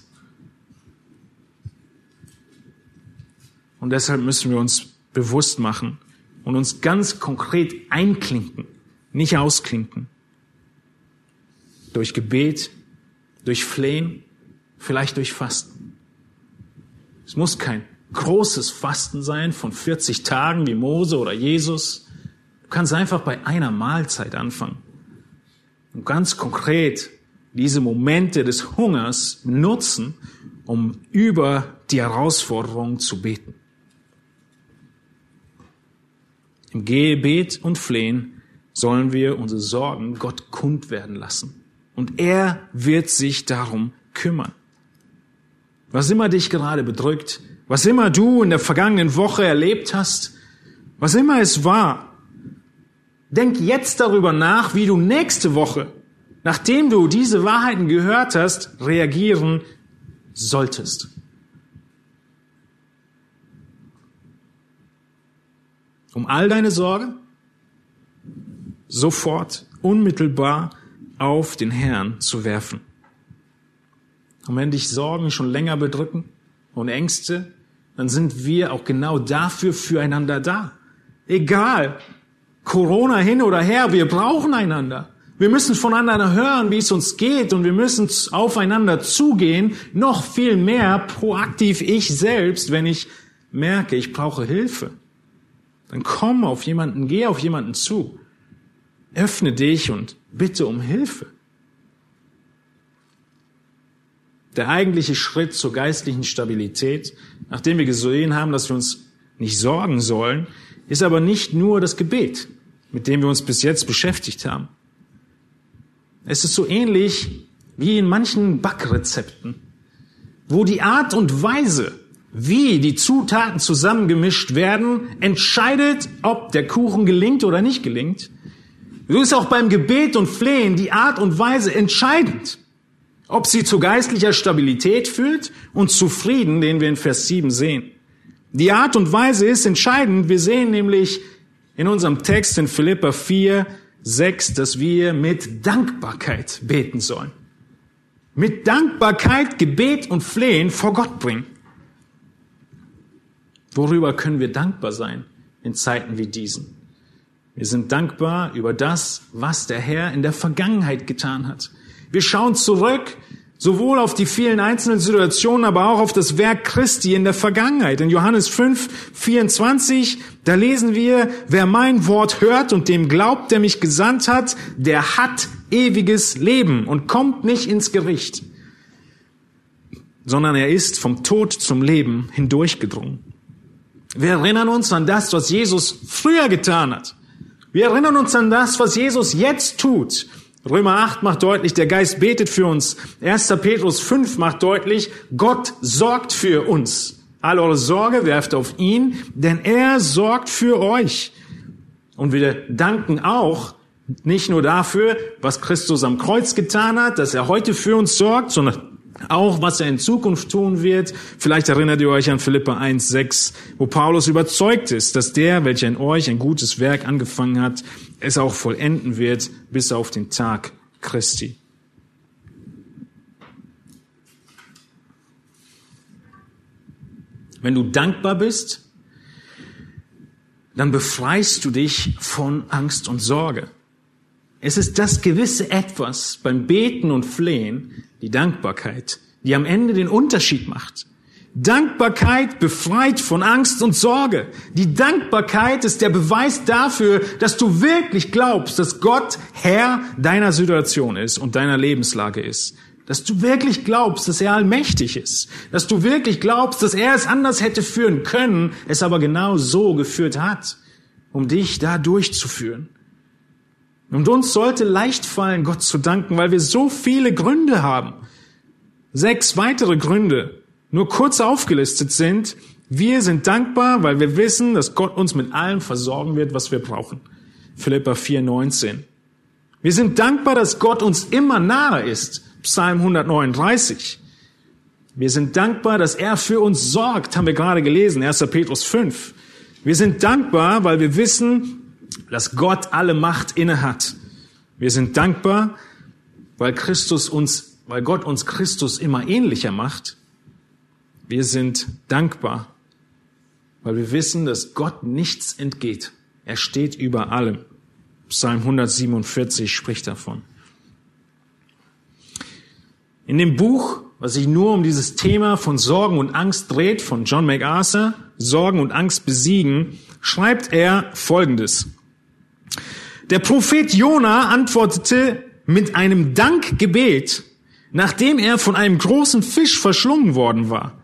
Und deshalb müssen wir uns bewusst machen und uns ganz konkret einklinken, nicht ausklinken. Durch Gebet, durch Flehen, vielleicht durch Fasten. Es muss kein großes Fasten sein von 40 Tagen wie Mose oder Jesus. Du kannst einfach bei einer Mahlzeit anfangen. Und ganz konkret diese Momente des Hungers nutzen, um über die Herausforderungen zu beten. Im Gebet und Flehen sollen wir unsere Sorgen Gott kund werden lassen. Und er wird sich darum kümmern. Was immer dich gerade bedrückt, was immer du in der vergangenen Woche erlebt hast, was immer es war, denk jetzt darüber nach, wie du nächste Woche, nachdem du diese Wahrheiten gehört hast, reagieren solltest. Um all deine Sorge sofort, unmittelbar auf den Herrn zu werfen. Und wenn dich Sorgen schon länger bedrücken und Ängste, dann sind wir auch genau dafür füreinander da. Egal, Corona hin oder her, wir brauchen einander. Wir müssen voneinander hören, wie es uns geht und wir müssen aufeinander zugehen, noch viel mehr proaktiv ich selbst, wenn ich merke, ich brauche Hilfe. Dann komm auf jemanden, geh auf jemanden zu. Öffne dich und bitte um Hilfe. Der eigentliche Schritt zur geistlichen Stabilität, nachdem wir gesehen haben, dass wir uns nicht sorgen sollen, ist aber nicht nur das Gebet, mit dem wir uns bis jetzt beschäftigt haben. Es ist so ähnlich wie in manchen Backrezepten, wo die Art und Weise, wie die Zutaten zusammengemischt werden, entscheidet, ob der Kuchen gelingt oder nicht gelingt. So ist auch beim Gebet und Flehen die Art und Weise entscheidend. Ob sie zu geistlicher Stabilität führt und zu Frieden, den wir in Vers 7 sehen. Die Art und Weise ist entscheidend. Wir sehen nämlich in unserem Text in Philippa 4, 6, dass wir mit Dankbarkeit beten sollen. Mit Dankbarkeit Gebet und Flehen vor Gott bringen. Worüber können wir dankbar sein in Zeiten wie diesen? Wir sind dankbar über das, was der Herr in der Vergangenheit getan hat. Wir schauen zurück sowohl auf die vielen einzelnen Situationen, aber auch auf das Werk Christi in der Vergangenheit. In Johannes 5, 24, da lesen wir, wer mein Wort hört und dem glaubt, der mich gesandt hat, der hat ewiges Leben und kommt nicht ins Gericht, sondern er ist vom Tod zum Leben hindurchgedrungen. Wir erinnern uns an das, was Jesus früher getan hat. Wir erinnern uns an das, was Jesus jetzt tut. Römer 8 macht deutlich, der Geist betet für uns. 1. Petrus 5 macht deutlich, Gott sorgt für uns. All eure Sorge werft auf ihn, denn er sorgt für euch. Und wir danken auch nicht nur dafür, was Christus am Kreuz getan hat, dass er heute für uns sorgt, sondern auch was er in Zukunft tun wird. Vielleicht erinnert ihr euch an Philippa 1,6, wo Paulus überzeugt ist, dass der, welcher in euch ein gutes Werk angefangen hat, es auch vollenden wird bis auf den Tag Christi. Wenn du dankbar bist, dann befreist du dich von Angst und Sorge. Es ist das gewisse Etwas beim Beten und Flehen, die Dankbarkeit, die am Ende den Unterschied macht. Dankbarkeit befreit von Angst und Sorge. Die Dankbarkeit ist der Beweis dafür, dass du wirklich glaubst, dass Gott Herr deiner Situation ist und deiner Lebenslage ist. Dass du wirklich glaubst, dass er allmächtig ist. Dass du wirklich glaubst, dass er es anders hätte führen können, es aber genau so geführt hat, um dich da durchzuführen. Und uns sollte leicht fallen, Gott zu danken, weil wir so viele Gründe haben. Sechs weitere Gründe, nur kurz aufgelistet sind. Wir sind dankbar, weil wir wissen, dass Gott uns mit allem versorgen wird, was wir brauchen. Philippa 4, 19. Wir sind dankbar, dass Gott uns immer nahe ist. Psalm 139. Wir sind dankbar, dass er für uns sorgt, haben wir gerade gelesen, 1. Petrus 5. Wir sind dankbar, weil wir wissen, dass Gott alle Macht inne hat. Wir sind dankbar, weil Christus uns, weil Gott uns Christus immer ähnlicher macht. Wir sind dankbar, weil wir wissen, dass Gott nichts entgeht. Er steht über allem. Psalm 147 spricht davon. In dem Buch, was sich nur um dieses Thema von Sorgen und Angst dreht, von John MacArthur, Sorgen und Angst besiegen, schreibt er Folgendes. Der Prophet Jona antwortete mit einem Dankgebet, nachdem er von einem großen Fisch verschlungen worden war.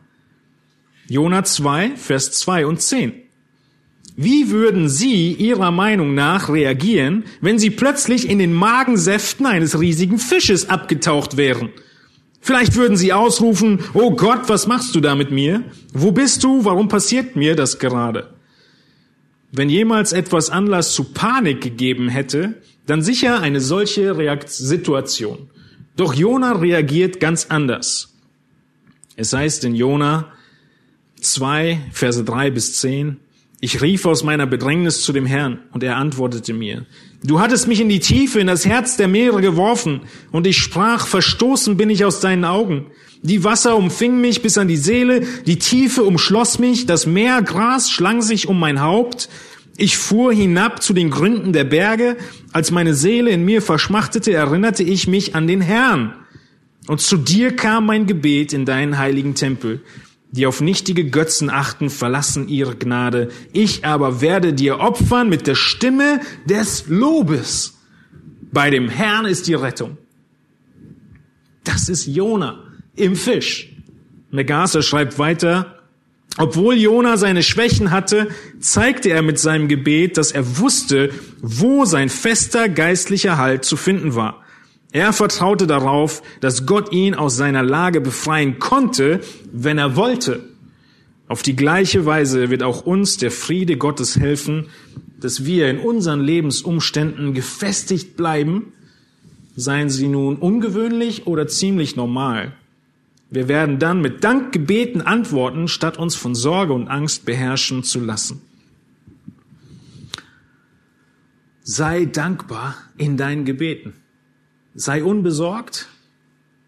Jona 2, Vers 2 und 10. Wie würden Sie Ihrer Meinung nach reagieren, wenn Sie plötzlich in den Magensäften eines riesigen Fisches abgetaucht wären? Vielleicht würden Sie ausrufen, oh Gott, was machst du da mit mir? Wo bist du? Warum passiert mir das gerade? Wenn jemals etwas Anlass zu Panik gegeben hätte, dann sicher eine solche Reakt Situation. Doch Jona reagiert ganz anders. Es heißt in Jona 2, Verse 3 bis 10, ich rief aus meiner Bedrängnis zu dem Herrn und er antwortete mir. Du hattest mich in die Tiefe, in das Herz der Meere geworfen und ich sprach, verstoßen bin ich aus deinen Augen. Die Wasser umfingen mich bis an die Seele, die Tiefe umschloss mich, das Meergras schlang sich um mein Haupt. Ich fuhr hinab zu den Gründen der Berge. Als meine Seele in mir verschmachtete, erinnerte ich mich an den Herrn. Und zu dir kam mein Gebet in deinen heiligen Tempel. Die auf nichtige Götzen achten, verlassen ihre Gnade. Ich aber werde dir opfern mit der Stimme des Lobes. Bei dem Herrn ist die Rettung. Das ist Jona im Fisch. Megasser schreibt weiter, obwohl Jona seine Schwächen hatte, zeigte er mit seinem Gebet, dass er wusste, wo sein fester geistlicher Halt zu finden war. Er vertraute darauf, dass Gott ihn aus seiner Lage befreien konnte, wenn er wollte. Auf die gleiche Weise wird auch uns der Friede Gottes helfen, dass wir in unseren Lebensumständen gefestigt bleiben, seien sie nun ungewöhnlich oder ziemlich normal. Wir werden dann mit Dankgebeten antworten, statt uns von Sorge und Angst beherrschen zu lassen. Sei dankbar in deinen Gebeten. Sei unbesorgt.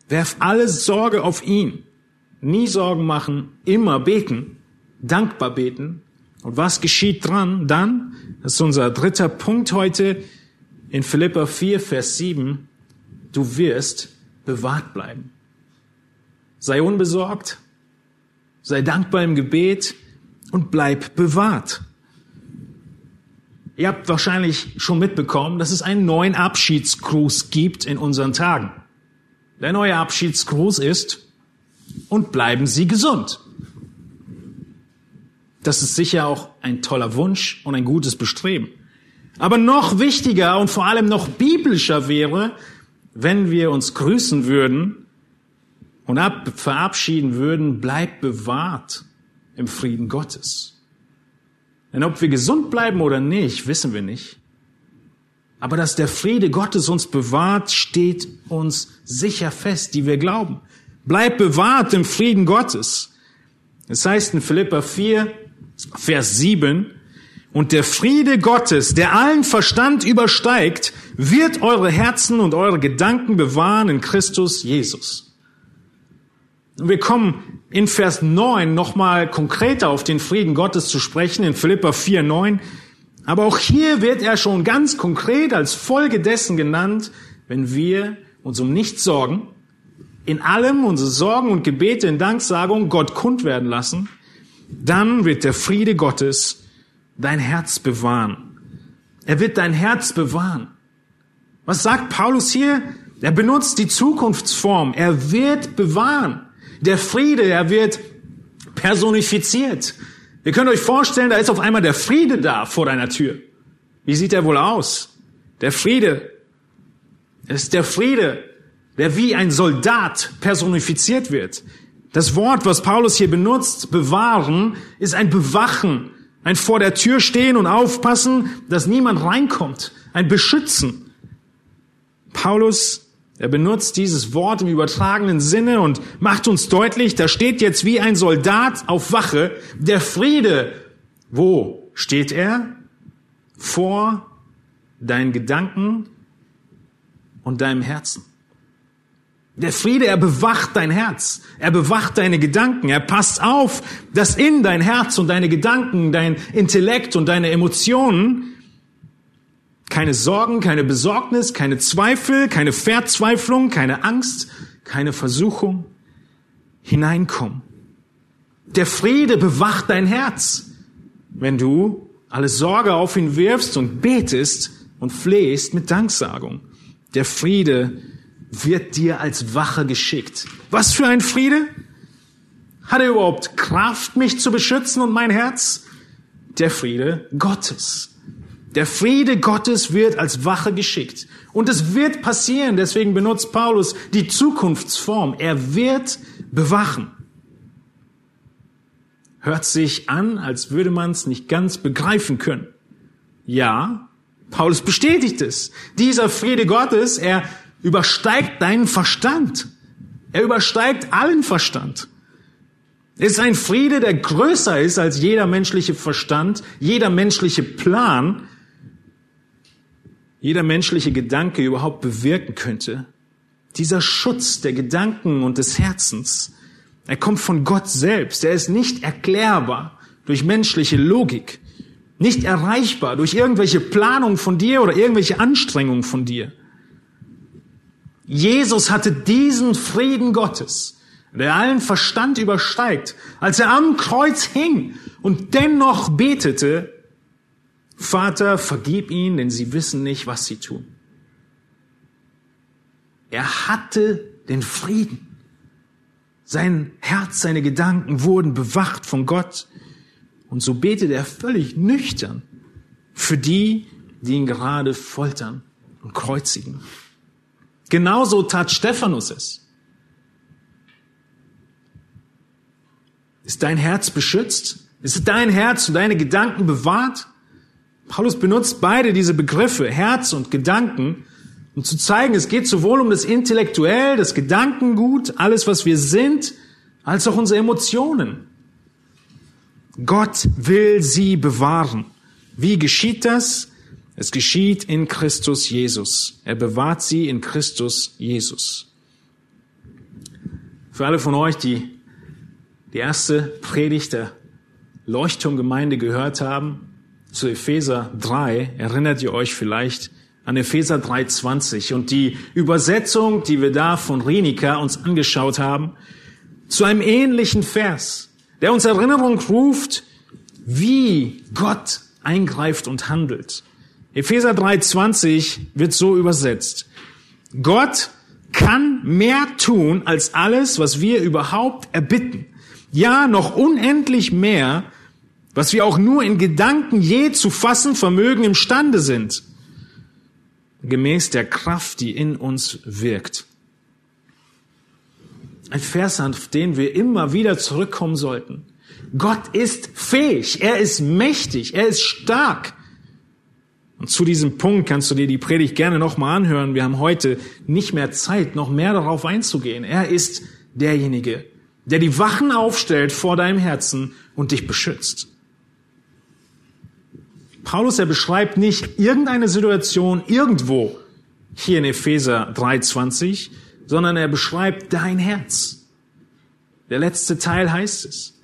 Werf alle Sorge auf ihn. Nie Sorgen machen, immer beten, dankbar beten. Und was geschieht dran dann? Das ist unser dritter Punkt heute in Philippa 4, Vers 7. Du wirst bewahrt bleiben. Sei unbesorgt, sei dankbar im Gebet und bleib bewahrt. Ihr habt wahrscheinlich schon mitbekommen, dass es einen neuen Abschiedsgruß gibt in unseren Tagen. Der neue Abschiedsgruß ist, und bleiben Sie gesund. Das ist sicher auch ein toller Wunsch und ein gutes Bestreben. Aber noch wichtiger und vor allem noch biblischer wäre, wenn wir uns grüßen würden und ab, verabschieden würden, bleibt bewahrt im Frieden Gottes. Denn ob wir gesund bleiben oder nicht, wissen wir nicht. Aber dass der Friede Gottes uns bewahrt, steht uns sicher fest, die wir glauben. Bleib bewahrt im Frieden Gottes. Es heißt in Philippa 4, Vers 7, und der Friede Gottes, der allen Verstand übersteigt, wird eure Herzen und eure Gedanken bewahren in Christus Jesus. Und wir kommen in Vers 9 nochmal konkreter auf den Frieden Gottes zu sprechen, in Philippa 4, 9. Aber auch hier wird er schon ganz konkret als Folge dessen genannt, wenn wir uns um nichts sorgen, in allem unsere Sorgen und Gebete in Danksagung Gott kund werden lassen, dann wird der Friede Gottes dein Herz bewahren. Er wird dein Herz bewahren. Was sagt Paulus hier? Er benutzt die Zukunftsform. Er wird bewahren. Der Friede, er wird personifiziert. Ihr könnt euch vorstellen, da ist auf einmal der Friede da vor deiner Tür. Wie sieht er wohl aus? Der Friede ist der Friede, der wie ein Soldat personifiziert wird. Das Wort, was Paulus hier benutzt, bewahren, ist ein Bewachen, ein vor der Tür stehen und aufpassen, dass niemand reinkommt, ein Beschützen. Paulus er benutzt dieses Wort im übertragenen Sinne und macht uns deutlich, da steht jetzt wie ein Soldat auf Wache, der Friede. Wo steht er? Vor deinen Gedanken und deinem Herzen. Der Friede, er bewacht dein Herz, er bewacht deine Gedanken, er passt auf, dass in dein Herz und deine Gedanken, dein Intellekt und deine Emotionen keine Sorgen, keine Besorgnis, keine Zweifel, keine Verzweiflung, keine Angst, keine Versuchung hineinkommen. Der Friede bewacht dein Herz, wenn du alle Sorge auf ihn wirfst und betest und flehst mit Danksagung. Der Friede wird dir als Wache geschickt. Was für ein Friede? Hat er überhaupt Kraft, mich zu beschützen und mein Herz? Der Friede Gottes. Der Friede Gottes wird als Wache geschickt. Und es wird passieren, deswegen benutzt Paulus die Zukunftsform. Er wird bewachen. Hört sich an, als würde man es nicht ganz begreifen können. Ja, Paulus bestätigt es. Dieser Friede Gottes, er übersteigt deinen Verstand. Er übersteigt allen Verstand. Es ist ein Friede, der größer ist als jeder menschliche Verstand, jeder menschliche Plan, jeder menschliche Gedanke überhaupt bewirken könnte. Dieser Schutz der Gedanken und des Herzens, er kommt von Gott selbst. Er ist nicht erklärbar durch menschliche Logik, nicht erreichbar durch irgendwelche Planung von dir oder irgendwelche Anstrengungen von dir. Jesus hatte diesen Frieden Gottes, der allen Verstand übersteigt, als er am Kreuz hing und dennoch betete, Vater, vergib ihnen, denn sie wissen nicht, was sie tun. Er hatte den Frieden. Sein Herz, seine Gedanken wurden bewacht von Gott. Und so betet er völlig nüchtern für die, die ihn gerade foltern und kreuzigen. Genauso tat Stephanus es. Ist dein Herz beschützt? Ist dein Herz und deine Gedanken bewahrt? Paulus benutzt beide diese Begriffe, Herz und Gedanken, um zu zeigen, es geht sowohl um das Intellektuell, das Gedankengut, alles, was wir sind, als auch unsere Emotionen. Gott will sie bewahren. Wie geschieht das? Es geschieht in Christus Jesus. Er bewahrt sie in Christus Jesus. Für alle von euch, die die erste Predigt der Leuchtturmgemeinde gehört haben, zu Epheser 3, erinnert ihr euch vielleicht an Epheser 3,20 und die Übersetzung, die wir da von Rinika uns angeschaut haben, zu einem ähnlichen Vers, der uns Erinnerung ruft, wie Gott eingreift und handelt. Epheser 3,20 wird so übersetzt. Gott kann mehr tun als alles, was wir überhaupt erbitten. Ja, noch unendlich mehr, was wir auch nur in Gedanken je zu fassen vermögen imstande sind, gemäß der Kraft, die in uns wirkt. Ein Vers, auf den wir immer wieder zurückkommen sollten. Gott ist fähig, er ist mächtig, er ist stark. Und zu diesem Punkt kannst du dir die Predigt gerne nochmal anhören. Wir haben heute nicht mehr Zeit, noch mehr darauf einzugehen. Er ist derjenige, der die Wachen aufstellt vor deinem Herzen und dich beschützt. Paulus, er beschreibt nicht irgendeine Situation irgendwo hier in Epheser 3.20, sondern er beschreibt dein Herz. Der letzte Teil heißt es,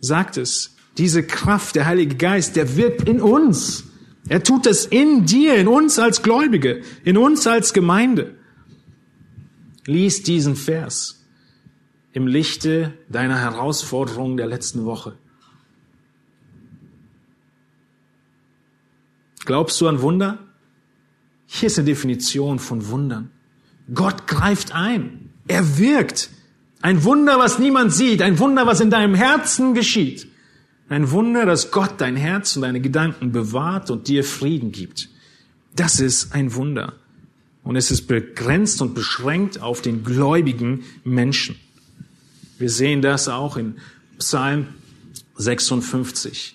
sagt es, diese Kraft, der Heilige Geist, der wirkt in uns. Er tut es in dir, in uns als Gläubige, in uns als Gemeinde. Lies diesen Vers im Lichte deiner Herausforderungen der letzten Woche. Glaubst du an Wunder? Hier ist eine Definition von Wundern. Gott greift ein. Er wirkt. Ein Wunder, was niemand sieht. Ein Wunder, was in deinem Herzen geschieht. Ein Wunder, dass Gott dein Herz und deine Gedanken bewahrt und dir Frieden gibt. Das ist ein Wunder. Und es ist begrenzt und beschränkt auf den gläubigen Menschen. Wir sehen das auch in Psalm 56,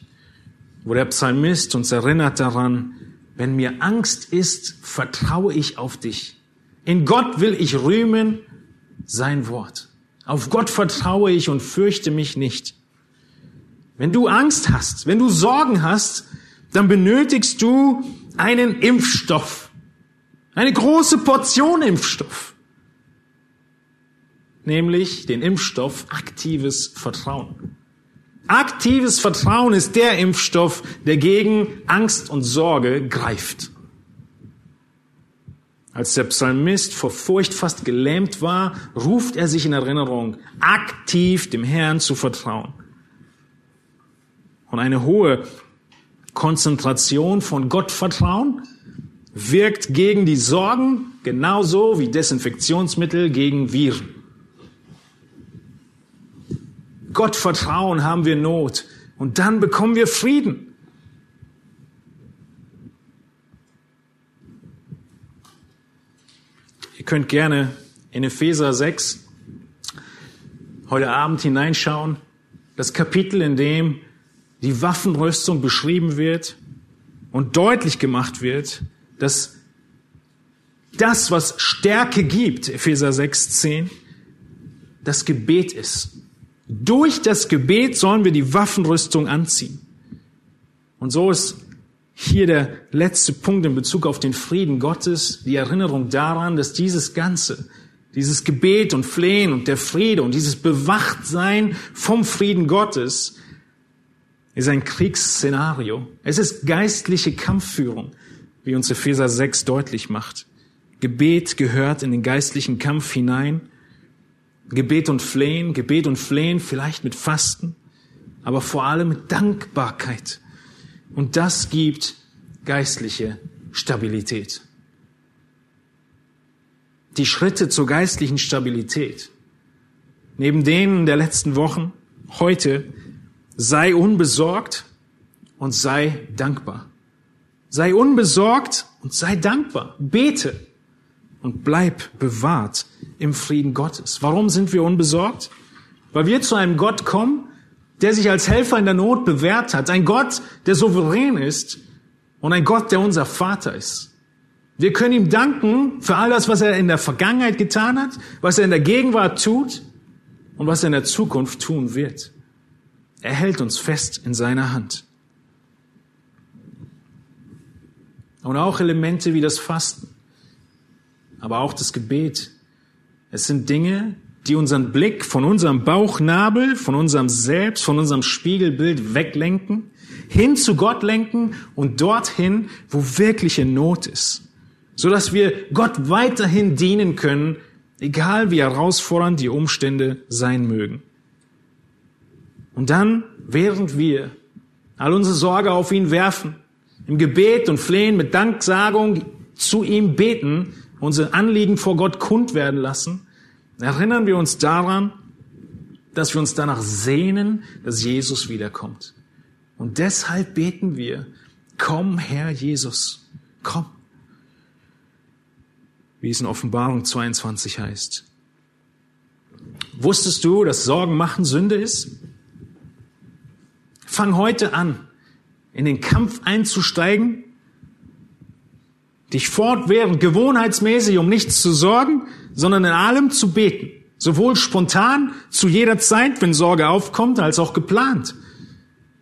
wo der Psalmist uns erinnert daran, wenn mir Angst ist, vertraue ich auf dich. In Gott will ich rühmen sein Wort. Auf Gott vertraue ich und fürchte mich nicht. Wenn du Angst hast, wenn du Sorgen hast, dann benötigst du einen Impfstoff. Eine große Portion Impfstoff. Nämlich den Impfstoff aktives Vertrauen. Aktives Vertrauen ist der Impfstoff, der gegen Angst und Sorge greift. Als der Psalmist vor Furcht fast gelähmt war, ruft er sich in Erinnerung, aktiv dem Herrn zu vertrauen. Und eine hohe Konzentration von Gottvertrauen wirkt gegen die Sorgen genauso wie Desinfektionsmittel gegen Viren. Gottvertrauen haben wir Not und dann bekommen wir Frieden. Ihr könnt gerne in Epheser 6 heute Abend hineinschauen. Das Kapitel, in dem die Waffenrüstung beschrieben wird und deutlich gemacht wird, dass das, was Stärke gibt, Epheser 6, 10, das Gebet ist. Durch das Gebet sollen wir die Waffenrüstung anziehen. Und so ist hier der letzte Punkt in Bezug auf den Frieden Gottes, die Erinnerung daran, dass dieses Ganze, dieses Gebet und Flehen und der Friede und dieses Bewachtsein vom Frieden Gottes ist ein Kriegsszenario. Es ist geistliche Kampfführung, wie uns Epheser 6 deutlich macht. Gebet gehört in den geistlichen Kampf hinein. Gebet und Flehen, Gebet und Flehen, vielleicht mit Fasten, aber vor allem mit Dankbarkeit und das gibt geistliche Stabilität. Die Schritte zur geistlichen Stabilität, neben denen der letzten Wochen, heute, sei unbesorgt und sei dankbar. Sei unbesorgt und sei dankbar. Bete und bleib bewahrt im Frieden Gottes. Warum sind wir unbesorgt? Weil wir zu einem Gott kommen, der sich als Helfer in der Not bewährt hat, ein Gott, der souverän ist und ein Gott, der unser Vater ist. Wir können ihm danken für all das, was er in der Vergangenheit getan hat, was er in der Gegenwart tut und was er in der Zukunft tun wird. Er hält uns fest in seiner Hand. Und auch Elemente wie das Fasten, aber auch das Gebet. Es sind Dinge, die unseren Blick von unserem Bauchnabel, von unserem Selbst, von unserem Spiegelbild weglenken, hin zu Gott lenken und dorthin, wo wirkliche Not ist, so dass wir Gott weiterhin dienen können, egal wie herausfordernd die Umstände sein mögen. Und dann, während wir all unsere Sorge auf ihn werfen, im Gebet und Flehen mit Danksagung zu ihm beten, unsere Anliegen vor Gott kund werden lassen, erinnern wir uns daran, dass wir uns danach sehnen, dass Jesus wiederkommt. Und deshalb beten wir, komm Herr Jesus, komm. Wie es in Offenbarung 22 heißt. Wusstest du, dass Sorgen machen Sünde ist? Fang heute an, in den Kampf einzusteigen, dich fortwährend gewohnheitsmäßig um nichts zu sorgen, sondern in allem zu beten. Sowohl spontan, zu jeder Zeit, wenn Sorge aufkommt, als auch geplant.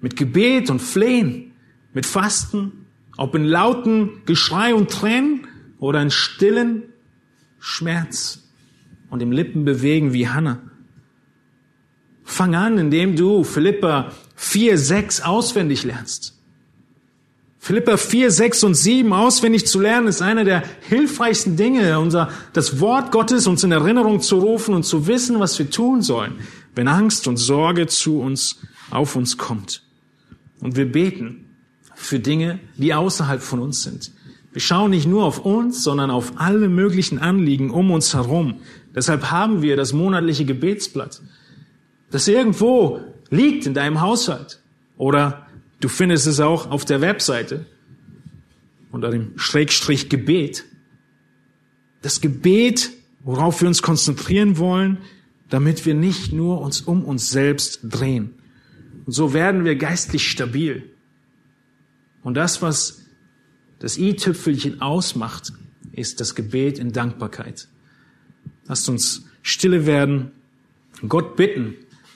Mit Gebet und Flehen, mit Fasten, ob in lauten Geschrei und Tränen oder in stillen Schmerz und im Lippenbewegen wie Hannah. Fang an, indem du Philippa 4, 6 auswendig lernst. Philippa 4, 6 und 7 auswendig zu lernen, ist einer der hilfreichsten Dinge, unser, das Wort Gottes uns in Erinnerung zu rufen und zu wissen, was wir tun sollen, wenn Angst und Sorge zu uns, auf uns kommt. Und wir beten für Dinge, die außerhalb von uns sind. Wir schauen nicht nur auf uns, sondern auf alle möglichen Anliegen um uns herum. Deshalb haben wir das monatliche Gebetsblatt, das irgendwo liegt in deinem Haushalt oder Du findest es auch auf der Webseite unter dem Schrägstrich Gebet. Das Gebet, worauf wir uns konzentrieren wollen, damit wir nicht nur uns um uns selbst drehen. Und so werden wir geistlich stabil. Und das, was das i-Tüpfelchen ausmacht, ist das Gebet in Dankbarkeit. Lasst uns stille werden, Gott bitten,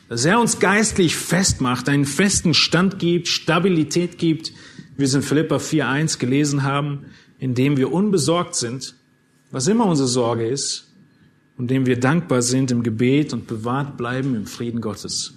dass er uns geistlich festmacht, einen festen Stand gibt, Stabilität gibt, wie wir es in Philippa 4.1 gelesen haben, indem wir unbesorgt sind, was immer unsere Sorge ist, und dem wir dankbar sind im Gebet und bewahrt bleiben im Frieden Gottes.